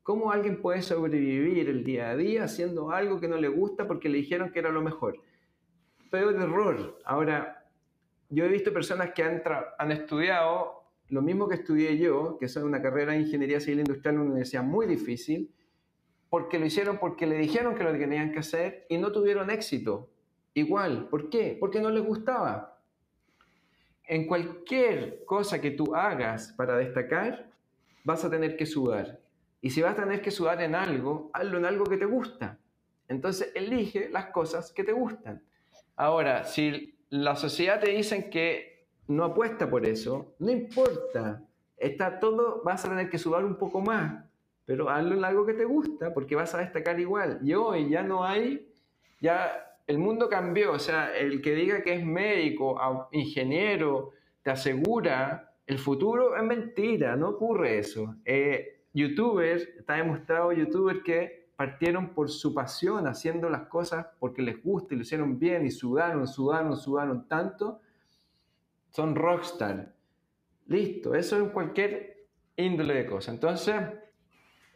cómo alguien puede sobrevivir el día a día haciendo algo que no le gusta porque le dijeron que era lo mejor. Peor error. Ahora, yo he visto personas que han, han estudiado lo mismo que estudié yo, que es una carrera de ingeniería civil industrial en una universidad muy difícil, porque lo hicieron porque le dijeron que lo tenían que hacer y no tuvieron éxito. Igual, ¿por qué? Porque no les gustaba. En cualquier cosa que tú hagas para destacar, vas a tener que sudar. Y si vas a tener que sudar en algo, hazlo en algo que te gusta. Entonces, elige las cosas que te gustan. Ahora, si la sociedad te dice que no apuesta por eso, no importa. Está todo, vas a tener que sudar un poco más, pero hazlo en algo que te gusta porque vas a destacar igual. Y hoy ya no hay, ya el mundo cambió, o sea, el que diga que es médico, ingeniero, te asegura el futuro es mentira, no ocurre eso. Eh, youtubers, está demostrado youtubers que partieron por su pasión haciendo las cosas porque les gusta y lo hicieron bien y sudaron, sudaron, sudaron tanto son rockstar. Listo, eso es cualquier índole de cosas. Entonces,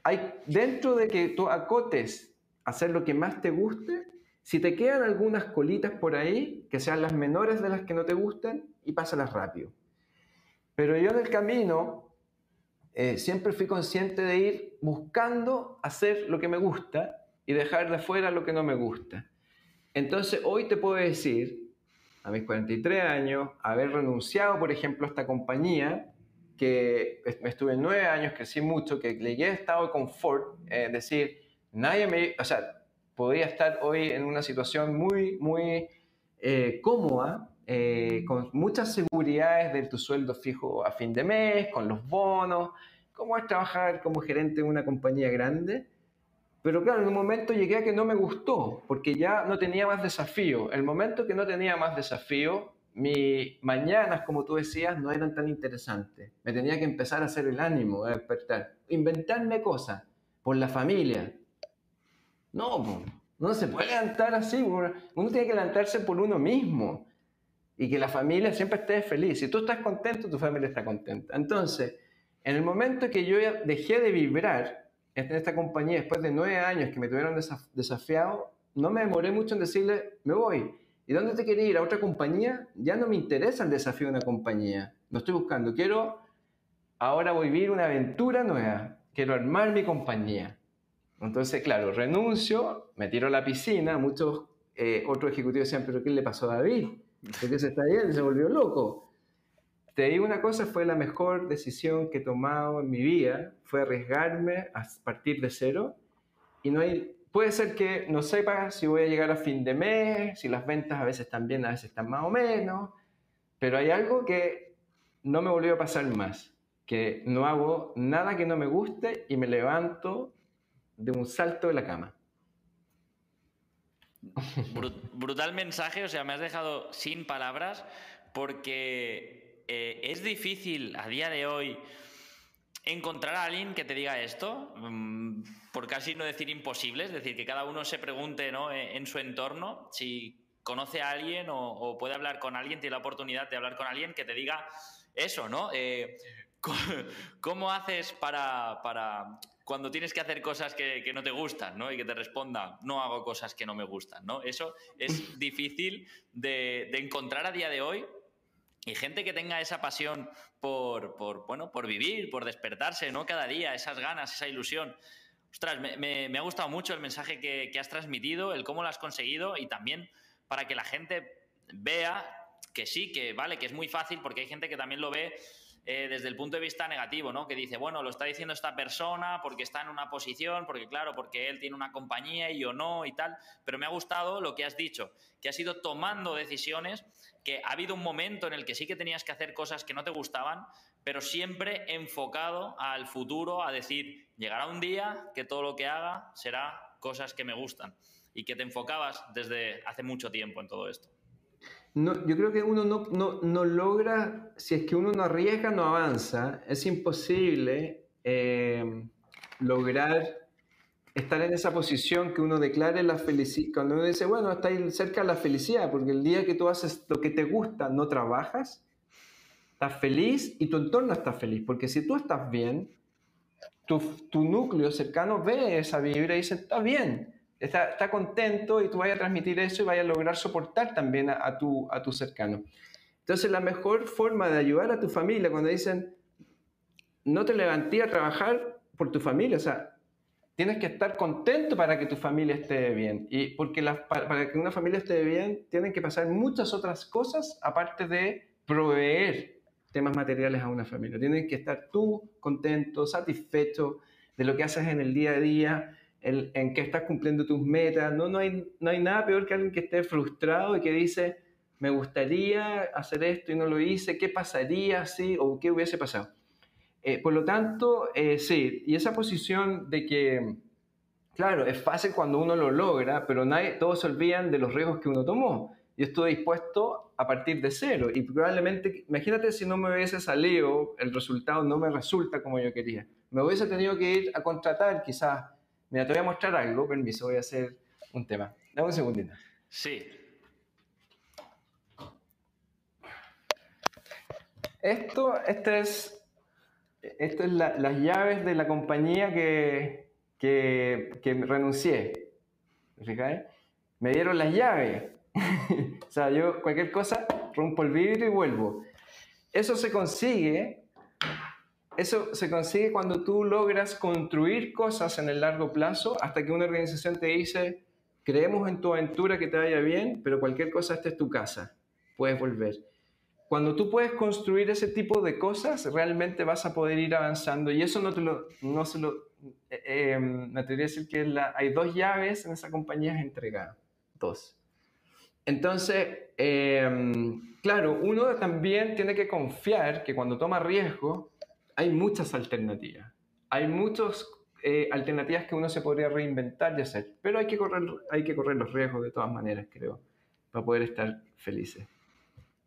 hay, dentro de que tú acotes hacer lo que más te guste, si te quedan algunas colitas por ahí, que sean las menores de las que no te gustan, y pásalas rápido. Pero yo en el camino eh, siempre fui consciente de ir buscando hacer lo que me gusta y dejar de fuera lo que no me gusta. Entonces hoy te puedo decir a mis 43 años, haber renunciado, por ejemplo, a esta compañía, que estuve nueve años, crecí mucho, que le llegué a estado de confort, es decir, nadie me, o sea, podría estar hoy en una situación muy, muy eh, cómoda, eh, con muchas seguridades de tu sueldo fijo a fin de mes, con los bonos, cómo es trabajar como gerente en una compañía grande, pero claro, en un momento llegué a que no me gustó, porque ya no tenía más desafío. El momento que no tenía más desafío, mis mañanas, como tú decías, no eran tan interesantes. Me tenía que empezar a hacer el ánimo, a despertar. Inventarme cosas por la familia. No, no se puede levantar así. Uno tiene que levantarse por uno mismo. y que la familia siempre esté feliz. Si tú estás contento, tu familia está contenta. Entonces, en el momento que yo dejé de vibrar en esta compañía, después de nueve años que me tuvieron desafiado, no me demoré mucho en decirle, me voy. ¿Y dónde te quería ir? ¿A otra compañía? Ya no me interesa el desafío de una compañía. No estoy buscando. Quiero ahora vivir una aventura nueva. Quiero armar mi compañía. Entonces, claro, renuncio, me tiro a la piscina. Muchos eh, otros ejecutivos decían, pero ¿qué le pasó a David? ¿Por qué se está yendo? Se volvió loco. Te digo una cosa, fue la mejor decisión que he tomado en mi vida. Fue arriesgarme a partir de cero. Y no hay Puede ser que no sepa si voy a llegar a fin de mes, si las ventas a veces están bien, a veces están más o menos, pero hay algo que no me volvió a pasar más, que no hago nada que no me guste y me levanto de un salto de la cama. Brutal mensaje, o sea, me has dejado sin palabras porque eh, es difícil a día de hoy encontrar a alguien que te diga esto, mm, por casi no decir imposible, es decir, que cada uno se pregunte ¿no? E, en su entorno si conoce a alguien o, puede hablar con alguien, tiene la oportunidad de hablar con alguien que te diga eso, ¿no? Eh, [LAUGHS] ¿Cómo haces para, cuando tienes que hacer cosas que, no te gustan, ¿no? Y que te responda, no hago cosas que no me gustan, ¿no? Eso es difícil de encontrar a día de hoy y gente que tenga esa pasión por, bueno, por vivir, por despertarse, ¿no? Cada día, esas ganas, esa ilusión. Ostras, me, ha gustado mucho el mensaje que, que, has transmitido, el cómo lo has conseguido y también para que la gente vea que sí, que vale, que es muy fácil, porque hay gente que también lo ve eh, desde el punto de vista negativo, ¿no? Que dice, bueno, lo está diciendo esta persona porque está en una posición, porque claro, porque él tiene una compañía y yo no y tal, pero me ha gustado lo que has dicho, que has ido tomando decisiones, que ha habido un momento en el que sí que tenías que hacer cosas que no te gustaban, pero siempre enfocado al futuro, a decir, llegará un día que todo lo que haga será cosas que me gustan y que te enfocabas desde hace mucho tiempo en todo esto yo creo que uno no, no, no, logra, si es que uno no arriesga, no avanza. Es imposible eh, lograr estar en esa posición que uno declare la felicidad. Cuando uno dice, bueno, está ahí cerca de la felicidad, porque el día que tú haces lo que te gusta, no trabajas, estás feliz y tu entorno está feliz. Porque si tú estás bien, tu, tu núcleo cercano ve esa vibra y dice, está bien está, contento y tú vayas a transmitir eso y vayas a lograr soportar también a, tu, a tu cercano. Entonces, la mejor forma de ayudar a tu familia cuando dicen, no te levanté a trabajar por tu familia, o sea, tienes que estar contento para que tu familia esté bien. Y porque para que una familia esté bien, tienen que pasar muchas otras cosas aparte de proveer temas materiales a una familia. Tienes que estar tú contento, satisfecho de lo que haces en el día a día, en, que estás cumpliendo tus metas. No, no, hay, no hay nada peor que alguien que esté frustrado y que dice, me gustaría hacer esto y no lo hice, ¿qué pasaría si o qué hubiese pasado? Eh, por lo tanto, eh, sí, y esa posición de que, claro, es fácil cuando uno lo logra, pero nadie, todos se olvidan de los riesgos que uno tomó. Yo estoy dispuesto a partir de cero y probablemente, imagínate si no me hubiese salido, el resultado no me resulta como yo quería. Me hubiese tenido que ir a contratar quizás Mira, te voy a mostrar algo, permiso, voy a hacer un tema. Dame un segundito. Sí. Esto, este es, esto es las llaves de la compañía que, que, que renuncié. ¿Fijáis? Me dieron las llaves. [LAUGHS] o sea, yo cualquier cosa rompo el vidrio y vuelvo. Eso se consigue eso se consigue cuando tú logras construir cosas en el largo plazo hasta que una organización te dice, creemos en tu aventura que te vaya bien, pero cualquier cosa, esta es tu casa, puedes volver. Cuando tú puedes construir ese tipo de cosas, realmente vas a poder ir avanzando y eso no te lo, no se lo, eh, eh, me atrevería a decir que hay dos llaves en esa compañía entregada, dos. Entonces, eh, claro, uno también tiene que confiar que cuando toma riesgo, hay muchas alternativas. Hay muchas eh, alternativas que uno se podría reinventar y hacer, pero hay que, correr, hay que correr los riesgos de todas maneras, creo, para poder estar felices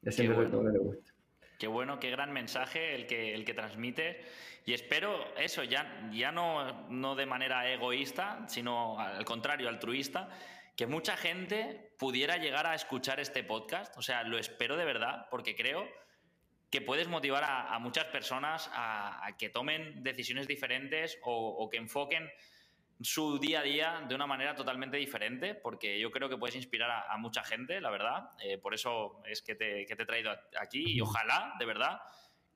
y haciendo lo que a uno le gusta. Qué bueno, qué gran mensaje el que, el que transmite. Y espero eso, ya, ya no, no de manera egoísta, sino al contrario, altruista, que mucha gente pudiera llegar a escuchar este podcast. O sea, lo espero de verdad, porque creo que puedes motivar a, muchas personas a, que tomen decisiones diferentes o, que enfoquen su día a día de una manera totalmente diferente, porque yo creo que puedes inspirar a, mucha gente, la verdad. Eh, por eso es que te, he traído aquí y ojalá, de verdad,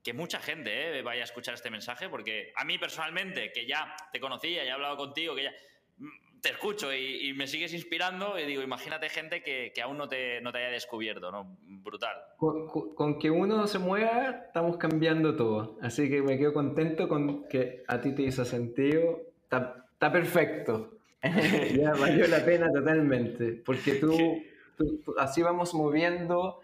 que mucha gente eh, vaya a escuchar este mensaje, porque a mí personalmente, que ya te conocía, ya he hablado contigo, que ya te escucho y, me sigues inspirando y digo, imagínate gente que, aún no te, no te, haya descubierto, ¿no? Brutal. Con, que uno se mueva, estamos cambiando todo. Así que me quedo contento con que a ti te hizo sentido. Está, está perfecto. [LAUGHS] ya valió la pena totalmente. Porque tú, así vamos moviendo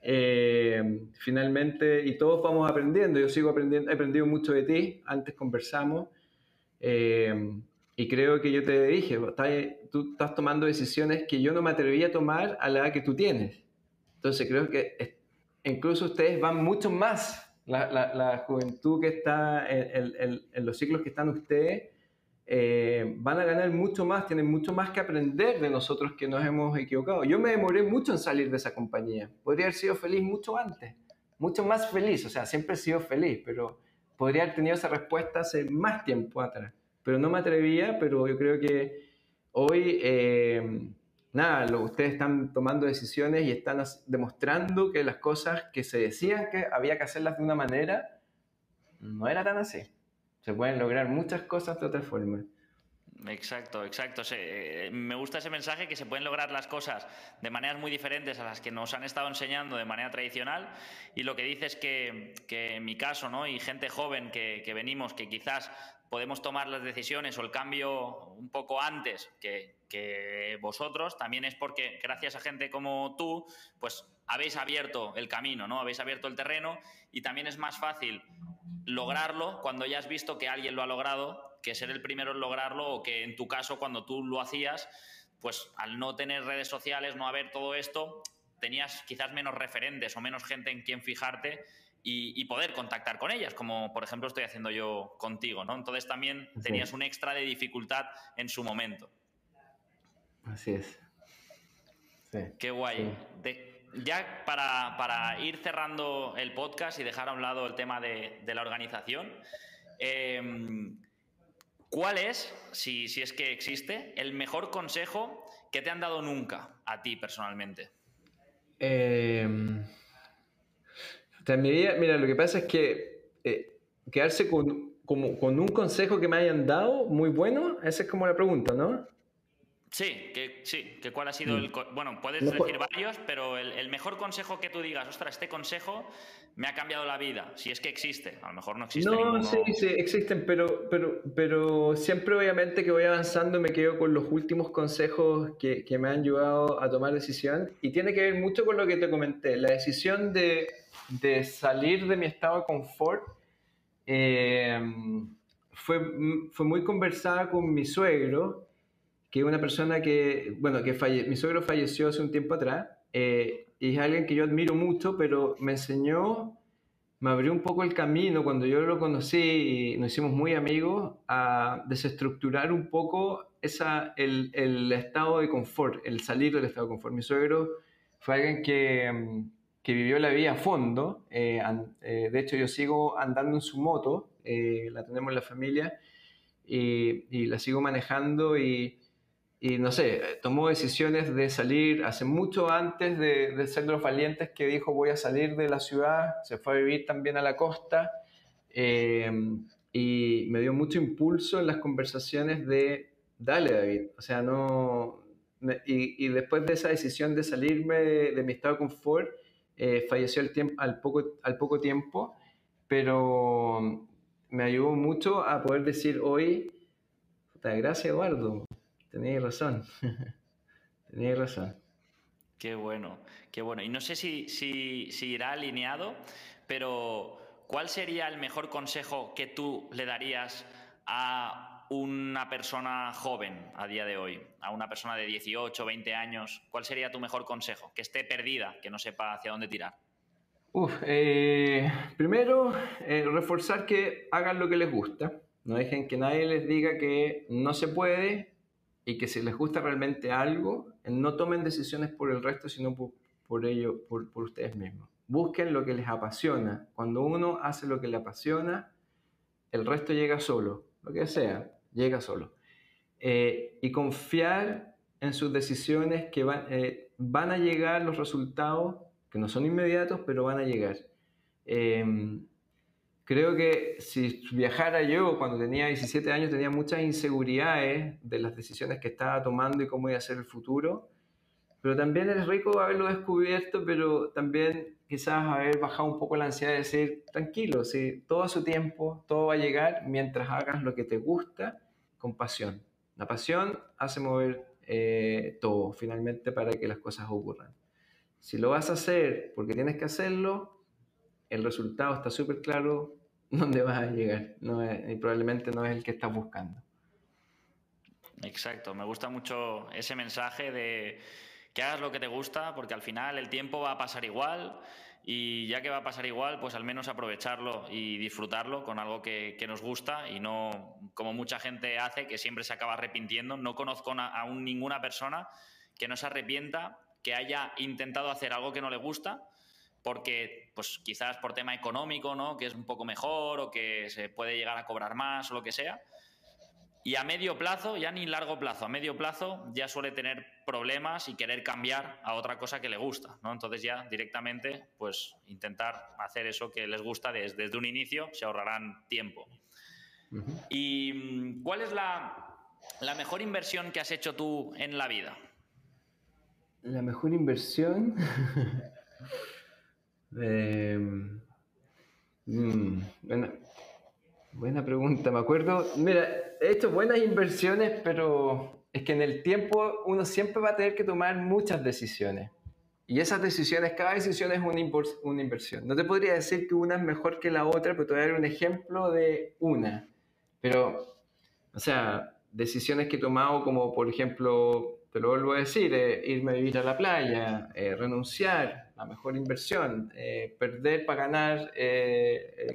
eh, finalmente y todos vamos aprendiendo. Yo sigo aprendiendo, he aprendido mucho de ti. Antes conversamos. Eh, y creo que yo te dije, tú estás tomando decisiones que yo no me atreví a tomar a la edad que tú tienes. Entonces creo que incluso ustedes van mucho más, la, la, juventud que está en, en, los ciclos que están ustedes, eh, van a ganar mucho más, tienen mucho más que aprender de nosotros que nos hemos equivocado. Yo me demoré mucho en salir de esa compañía. Podría haber sido feliz mucho antes, mucho más feliz, o sea, siempre he sido feliz, pero podría haber tenido esa respuesta hace más tiempo atrás pero no me atrevía, pero yo creo que hoy, eh, nada, ustedes están tomando decisiones y están demostrando que las cosas que se decían que había que hacerlas de una manera, no era tan así. Se pueden lograr muchas cosas de otra forma. Exacto, exacto. Eh, me gusta ese mensaje que se pueden lograr las cosas de maneras muy diferentes a las que nos han estado enseñando de manera tradicional. Y lo que dices que, que en mi caso, ¿no? Y gente joven que venimos, que quizás podemos tomar las decisiones o el cambio un poco antes que, vosotros, también es porque gracias a gente como tú, pues habéis abierto el camino, ¿no? Habéis abierto el terreno y también es más fácil lograrlo cuando ya has visto que alguien lo ha logrado que ser el primero en lograrlo o que en tu caso cuando tú lo hacías, pues al no tener redes sociales, no haber todo esto, tenías quizás menos referentes o menos gente en quien fijarte y, poder contactar con ellas, como por ejemplo estoy haciendo yo contigo, ¿no? Entonces también tenías un extra de dificultad en su momento. Así es. Sí, Qué guay. ya para, ir cerrando el podcast y dejar a un lado el tema de, la organización, em, ¿cuál es, si, si es que existe, el mejor consejo que te han dado nunca a ti personalmente? Eh mira, lo que pasa es que eh, quedarse con, con un consejo que me hayan dado muy bueno, esa es como la pregunta, ¿no? Sí, que, sí, que cuál ha sido el... Bueno, puedes decir varios, pero el, mejor consejo que tú digas, ostras, este consejo me ha cambiado la vida, si es que existe, a lo mejor no existe. No, sí, sí, existen, pero, pero, pero siempre obviamente que voy avanzando me quedo con los últimos consejos que, que me han ayudado a tomar decisión y tiene que ver mucho con lo que te comenté, la decisión de de salir de mi estado de confort eh, fue, fue muy conversada con mi suegro, que es una persona que, bueno, que falle, mi suegro falleció hace un tiempo atrás, eh, y es alguien que yo admiro mucho, pero me enseñó, me abrió un poco el camino cuando yo lo conocí y nos hicimos muy amigos, a desestructurar un poco esa, el, el estado de confort, el salir del estado de confort. Mi suegro fue alguien que que vivió la vida a fondo. Eh, eh, de hecho, yo sigo andando en su moto, eh, la tenemos en la familia, y, la sigo manejando y, no sé, tomó decisiones de salir hace mucho antes de, ser de los valientes que dijo voy a salir de la ciudad, se fue a vivir también a la costa y me dio mucho impulso en las conversaciones de, dale David, o sea, no... Y, después de esa decisión de salirme de, mi estado de confort, eh, falleció al, tiempo, al, poco, al poco tiempo, pero me ayudó mucho a poder decir hoy, gracias Eduardo, tenías razón, [LAUGHS] tenías razón. Qué bueno, qué bueno. Y no sé si, si, si irá alineado, pero ¿cuál sería el mejor consejo que tú le darías a una persona joven a día de hoy, a una persona de 18, 20 años, ¿cuál sería tu mejor consejo? Que esté perdida, que no sepa hacia dónde tirar. Uf, eh, primero, eh, reforzar que hagan lo que les gusta. No dejen que nadie les diga que no se puede y que si les gusta realmente algo, no tomen decisiones por el resto, sino por, por ello, por, por ustedes mismos. Busquen lo que les apasiona. Cuando uno hace lo que le apasiona, el resto llega solo, lo que sea, llega solo. Eh, y confiar en sus decisiones que van, eh, van a llegar los resultados, que no son inmediatos, pero van a llegar. Em, creo que si viajara yo cuando tenía 17 años tenía muchas inseguridades de las decisiones que estaba tomando y cómo iba a ser el futuro, pero también es rico haberlo descubierto, pero también quizás haber bajado un poco la ansiedad de decir, tranquilo, si todo a su tiempo, todo va a llegar mientras hagas lo que te gusta con pasión. La pasión hace mover eh, todo finalmente para que las cosas ocurran. Si lo vas a hacer porque tienes que hacerlo, el resultado está súper claro [LAUGHS] dónde vas a llegar no y probablemente no es el que estás buscando. Exacto, me gusta mucho ese mensaje de que hagas lo que te gusta, porque al final el tiempo va a pasar igual y ya que va a pasar igual, pues al menos aprovecharlo y disfrutarlo con algo que, nos gusta y no como mucha gente hace, que siempre se acaba arrepintiendo. No conozco aún ninguna persona que no se arrepienta, que haya intentado hacer algo que no le gusta, porque pues quizás por tema económico, ¿no? que es un poco mejor o que se puede llegar a cobrar más o lo que sea y a medio plazo, ya ni largo plazo, a medio plazo ya suele tener problemas y querer cambiar a otra cosa que le gusta, ¿no? Entonces ya directamente, pues intentar hacer eso que les gusta desde, desde un inicio, se ahorrarán tiempo. ¿Y mm, cuál es la, la, mejor inversión que has hecho tú en la vida? La mejor inversión... [LAUGHS] eh, bueno, buena pregunta, me acuerdo, mira, he hecho buenas inversiones, pero es que en el tiempo uno siempre va a tener que tomar muchas decisiones. Y esas decisiones, cada decisión es una, una inversión. No te podría decir que una es mejor que la otra, pero te voy a dar un ejemplo de una. Pero, o sea, decisiones que he tomado como, por ejemplo, te lo vuelvo a decir, eh, irme a vivir a la playa, eh, renunciar, la mejor inversión, eh, perder para ganar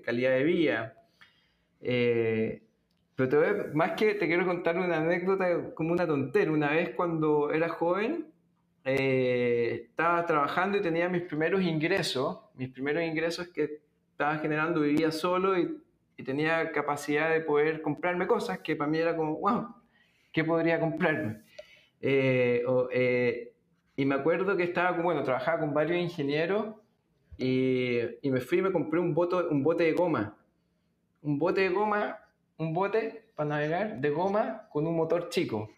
calidad de vida. Pero te más que te quiero contar una anécdota como una tontera. Una vez cuando era joven, eh, estaba trabajando y tenía mis primeros ingresos, mis primeros ingresos que estaba generando, vivía solo y, tenía capacidad de poder comprarme cosas que para mí era como, wow, ¿qué podría comprarme? Eh, eh, y me acuerdo que estaba, bueno, trabajaba con varios ingenieros y, y me fui y me compré un, bote, un bote de goma. Un bote de goma un bote para navegar de goma con un motor chico.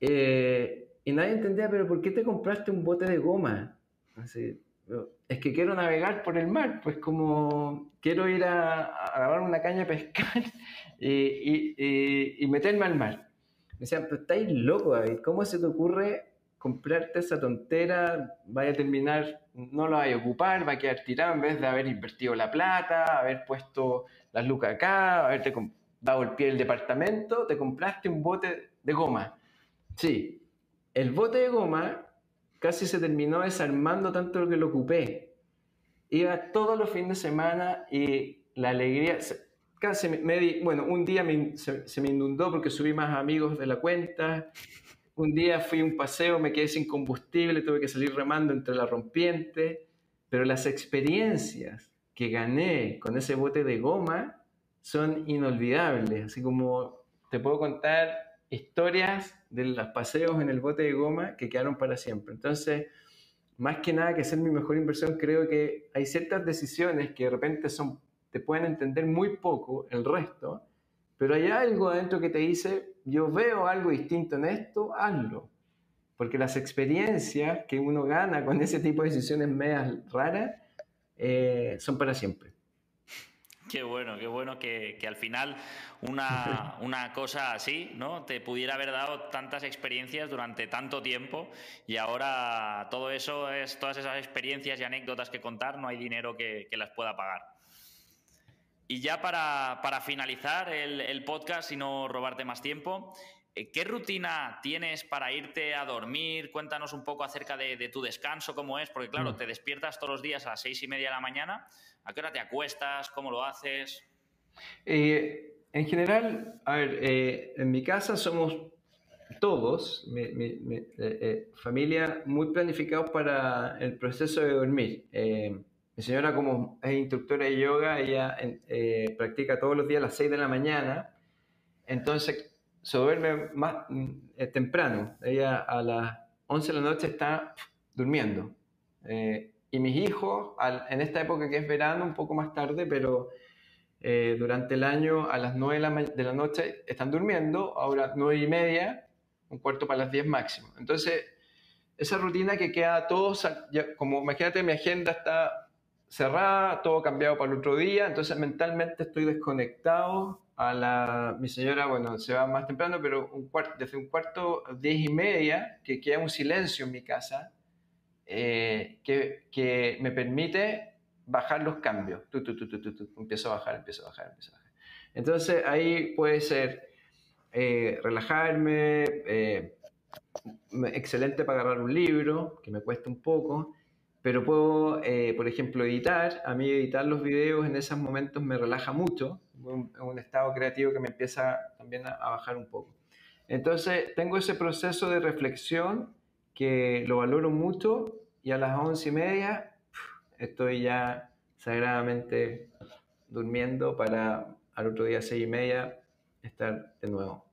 Eh, y nadie entendía, pero ¿por qué te compraste un bote de goma? Así, es que quiero navegar por el mar, pues como quiero ir a, agarrar una caña a pescar [LAUGHS] y, meterme al mar. Me decían, pero estáis loco, David, ¿cómo se te ocurre comprarte esa tontera? Vaya a terminar, no lo vaya a ocupar, va a quedar tirado en vez de haber invertido la plata, haber puesto las lucas acá, haberte dado el pie del departamento, te compraste un bote de goma. Sí, el bote de goma casi se terminó desarmando tanto que lo ocupé. Iba todos los fines de semana y la alegría, casi me, bueno, un día se, me inundó porque subí más amigos de la cuenta. Un día fui a un paseo, me quedé sin combustible, tuve que salir remando entre la rompiente. Pero las experiencias que gané con ese bote de goma son inolvidables. Así como te puedo contar historias de los paseos en el bote de goma que quedaron para siempre. Entonces, más que nada que ser mi mejor inversión, creo que hay ciertas decisiones que de repente son, te pueden entender muy poco el resto, pero hay algo adentro que te dice, yo veo algo distinto en esto, hazlo. Porque las experiencias que uno gana con ese tipo de decisiones medias raras eh, son para siempre. Qué bueno, qué bueno que, al final una, [LAUGHS] una, cosa así ¿no? te pudiera haber dado tantas experiencias durante tanto tiempo y ahora todo eso es, todas esas experiencias y anécdotas que contar, no hay dinero que, las pueda pagar. Y ya para, finalizar el, el, podcast y no robarte más tiempo, eh, ¿Qué rutina tienes para irte a dormir? Cuéntanos un poco acerca de, tu descanso, cómo es, porque claro, mm. te despiertas todos los días a las seis y media de la mañana. ¿A qué hora te acuestas? ¿Cómo lo haces? Eh, en general, a ver, eh, en mi casa somos todos, mi, eh, familia, muy planificados para el proceso de dormir. Mi señora, como es instructora de yoga, ella practica todos los días a las 6 de la mañana, entonces se duerme más temprano. Ella a las 11 de la noche está durmiendo. y mis hijos, en esta época que es verano, un poco más tarde, pero eh, durante el año a las 9 de la, noche están durmiendo, ahora 9 y media, un cuarto para las 10 máximo. Entonces, esa rutina que queda todo, como imagínate mi agenda está cerrada, todo cambiado para el otro día, entonces mentalmente estoy desconectado. A la, mi señora, bueno, se va más temprano, pero un cuarto, desde un cuarto, 10 y media, que queda un silencio en mi casa, eh, que, que me permite bajar los cambios. empiezo a bajar, empiezo a bajar, empiezo a bajar. Entonces ahí puede ser eh, relajarme, eh, excelente para agarrar un libro, que me cuesta un poco, pero puedo, eh, por ejemplo, editar. A mí editar los videos en esos momentos me relaja mucho, un, un estado creativo que me empieza también a, a bajar un poco. Entonces tengo ese proceso de reflexión que lo valoro mucho y a las once y media estoy ya sagradamente durmiendo para al otro día seis y media estar de nuevo.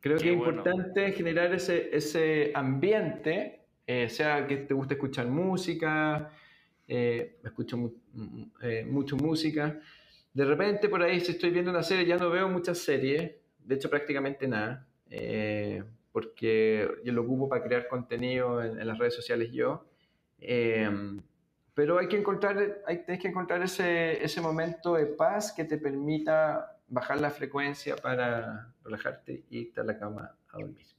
Creo que es importante generar ese, ese ambiente, eh, sea que te guste escuchar música, eh, escucho eh, mucho música. De repente por ahí si estoy viendo una serie ya no veo muchas series, de hecho prácticamente nada, porque yo lo ocupo para crear contenido en, en las redes sociales yo. Pero hay que encontrar, hay, tienes que encontrar ese, ese momento de paz que te permita bajar la frecuencia para relajarte y irte a la cama a dormir.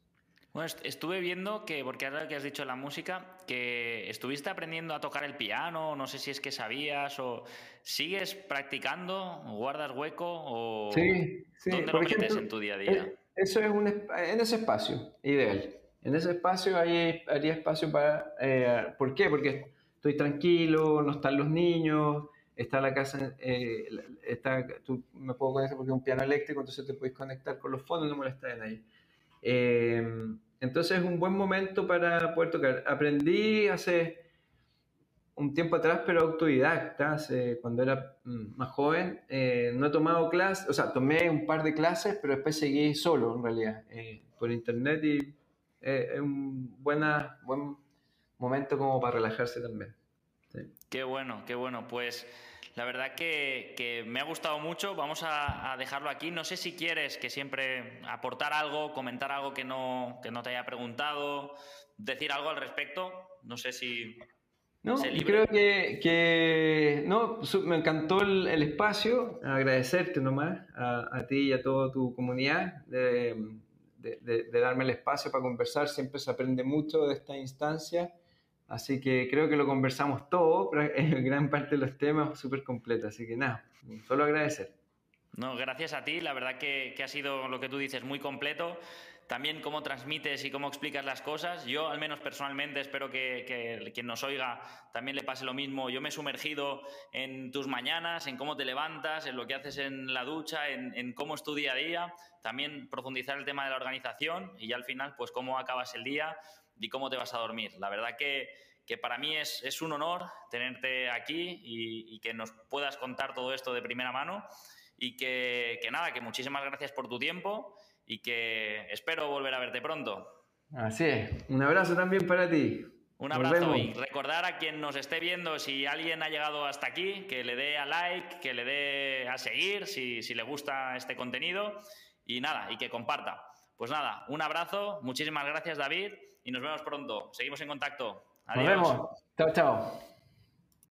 Bueno, estuve viendo que, porque ahora que has dicho la música, que estuviste aprendiendo a tocar el piano, no sé si es que sabías o sigues practicando, guardas hueco o sí, sí. ¿dónde lo metes en tu día a día? Eh, eso es un, en ese espacio, ideal. En ese espacio hay, haría espacio para... Eh, ¿Por qué? Porque estoy tranquilo, no están los niños, está la casa, eh, está, tú me puedo conectar porque es un piano eléctrico, entonces te puedes conectar con los fondos, no molesta a nadie. Eh, entonces es un buen momento para poder tocar. Aprendí hace un tiempo atrás, pero autodidacta, hace, cuando era mm, más joven. Eh, no he tomado clases, o sea, tomé un par de clases, pero después seguí solo en realidad, por internet y es un buena, buen momento como para relajarse también. Qué bueno, qué bueno. Pues la verdad que, me ha gustado mucho. Vamos a, dejarlo aquí. No sé si quieres que siempre aportar algo, comentar algo que no, que no te haya preguntado, decir algo al respecto. No sé si... No, creo que, no, me encantó el, espacio, agradecerte nomás a, a, ti y a toda tu comunidad de, de darme el espacio para conversar. Siempre se aprende mucho de esta instancia Así que creo que lo conversamos todo, [LAUGHS] en gran parte de los temas súper completos. Así que nada, solo agradecer. No, gracias a ti. La verdad que, ha sido lo que tú dices muy completo. También cómo transmites y cómo explicas las cosas. Yo, al menos personalmente, espero que, quien nos oiga también le pase lo mismo. Yo me he sumergido en tus mañanas, en cómo te levantas, en lo que haces en la ducha, en, en cómo es tu día a día. También profundizar el tema de la organización y ya al final, pues cómo acabas el día y cómo te vas a dormir. La verdad que, para mí es, un honor tenerte aquí y, que nos puedas contar todo esto de primera mano y que, nada, que muchísimas gracias por tu tiempo y que espero volver a verte pronto. Así es, un abrazo también para ti. Un abrazo y recordar a quien nos esté viendo, si alguien ha llegado hasta aquí, que le dé a like, que le dé a seguir si, si le gusta este contenido y nada, y que comparta. Pues nada, un abrazo, muchísimas gracias David y nos vemos pronto. Seguimos en contacto. Adiós. Nos vemos. Chao, chao.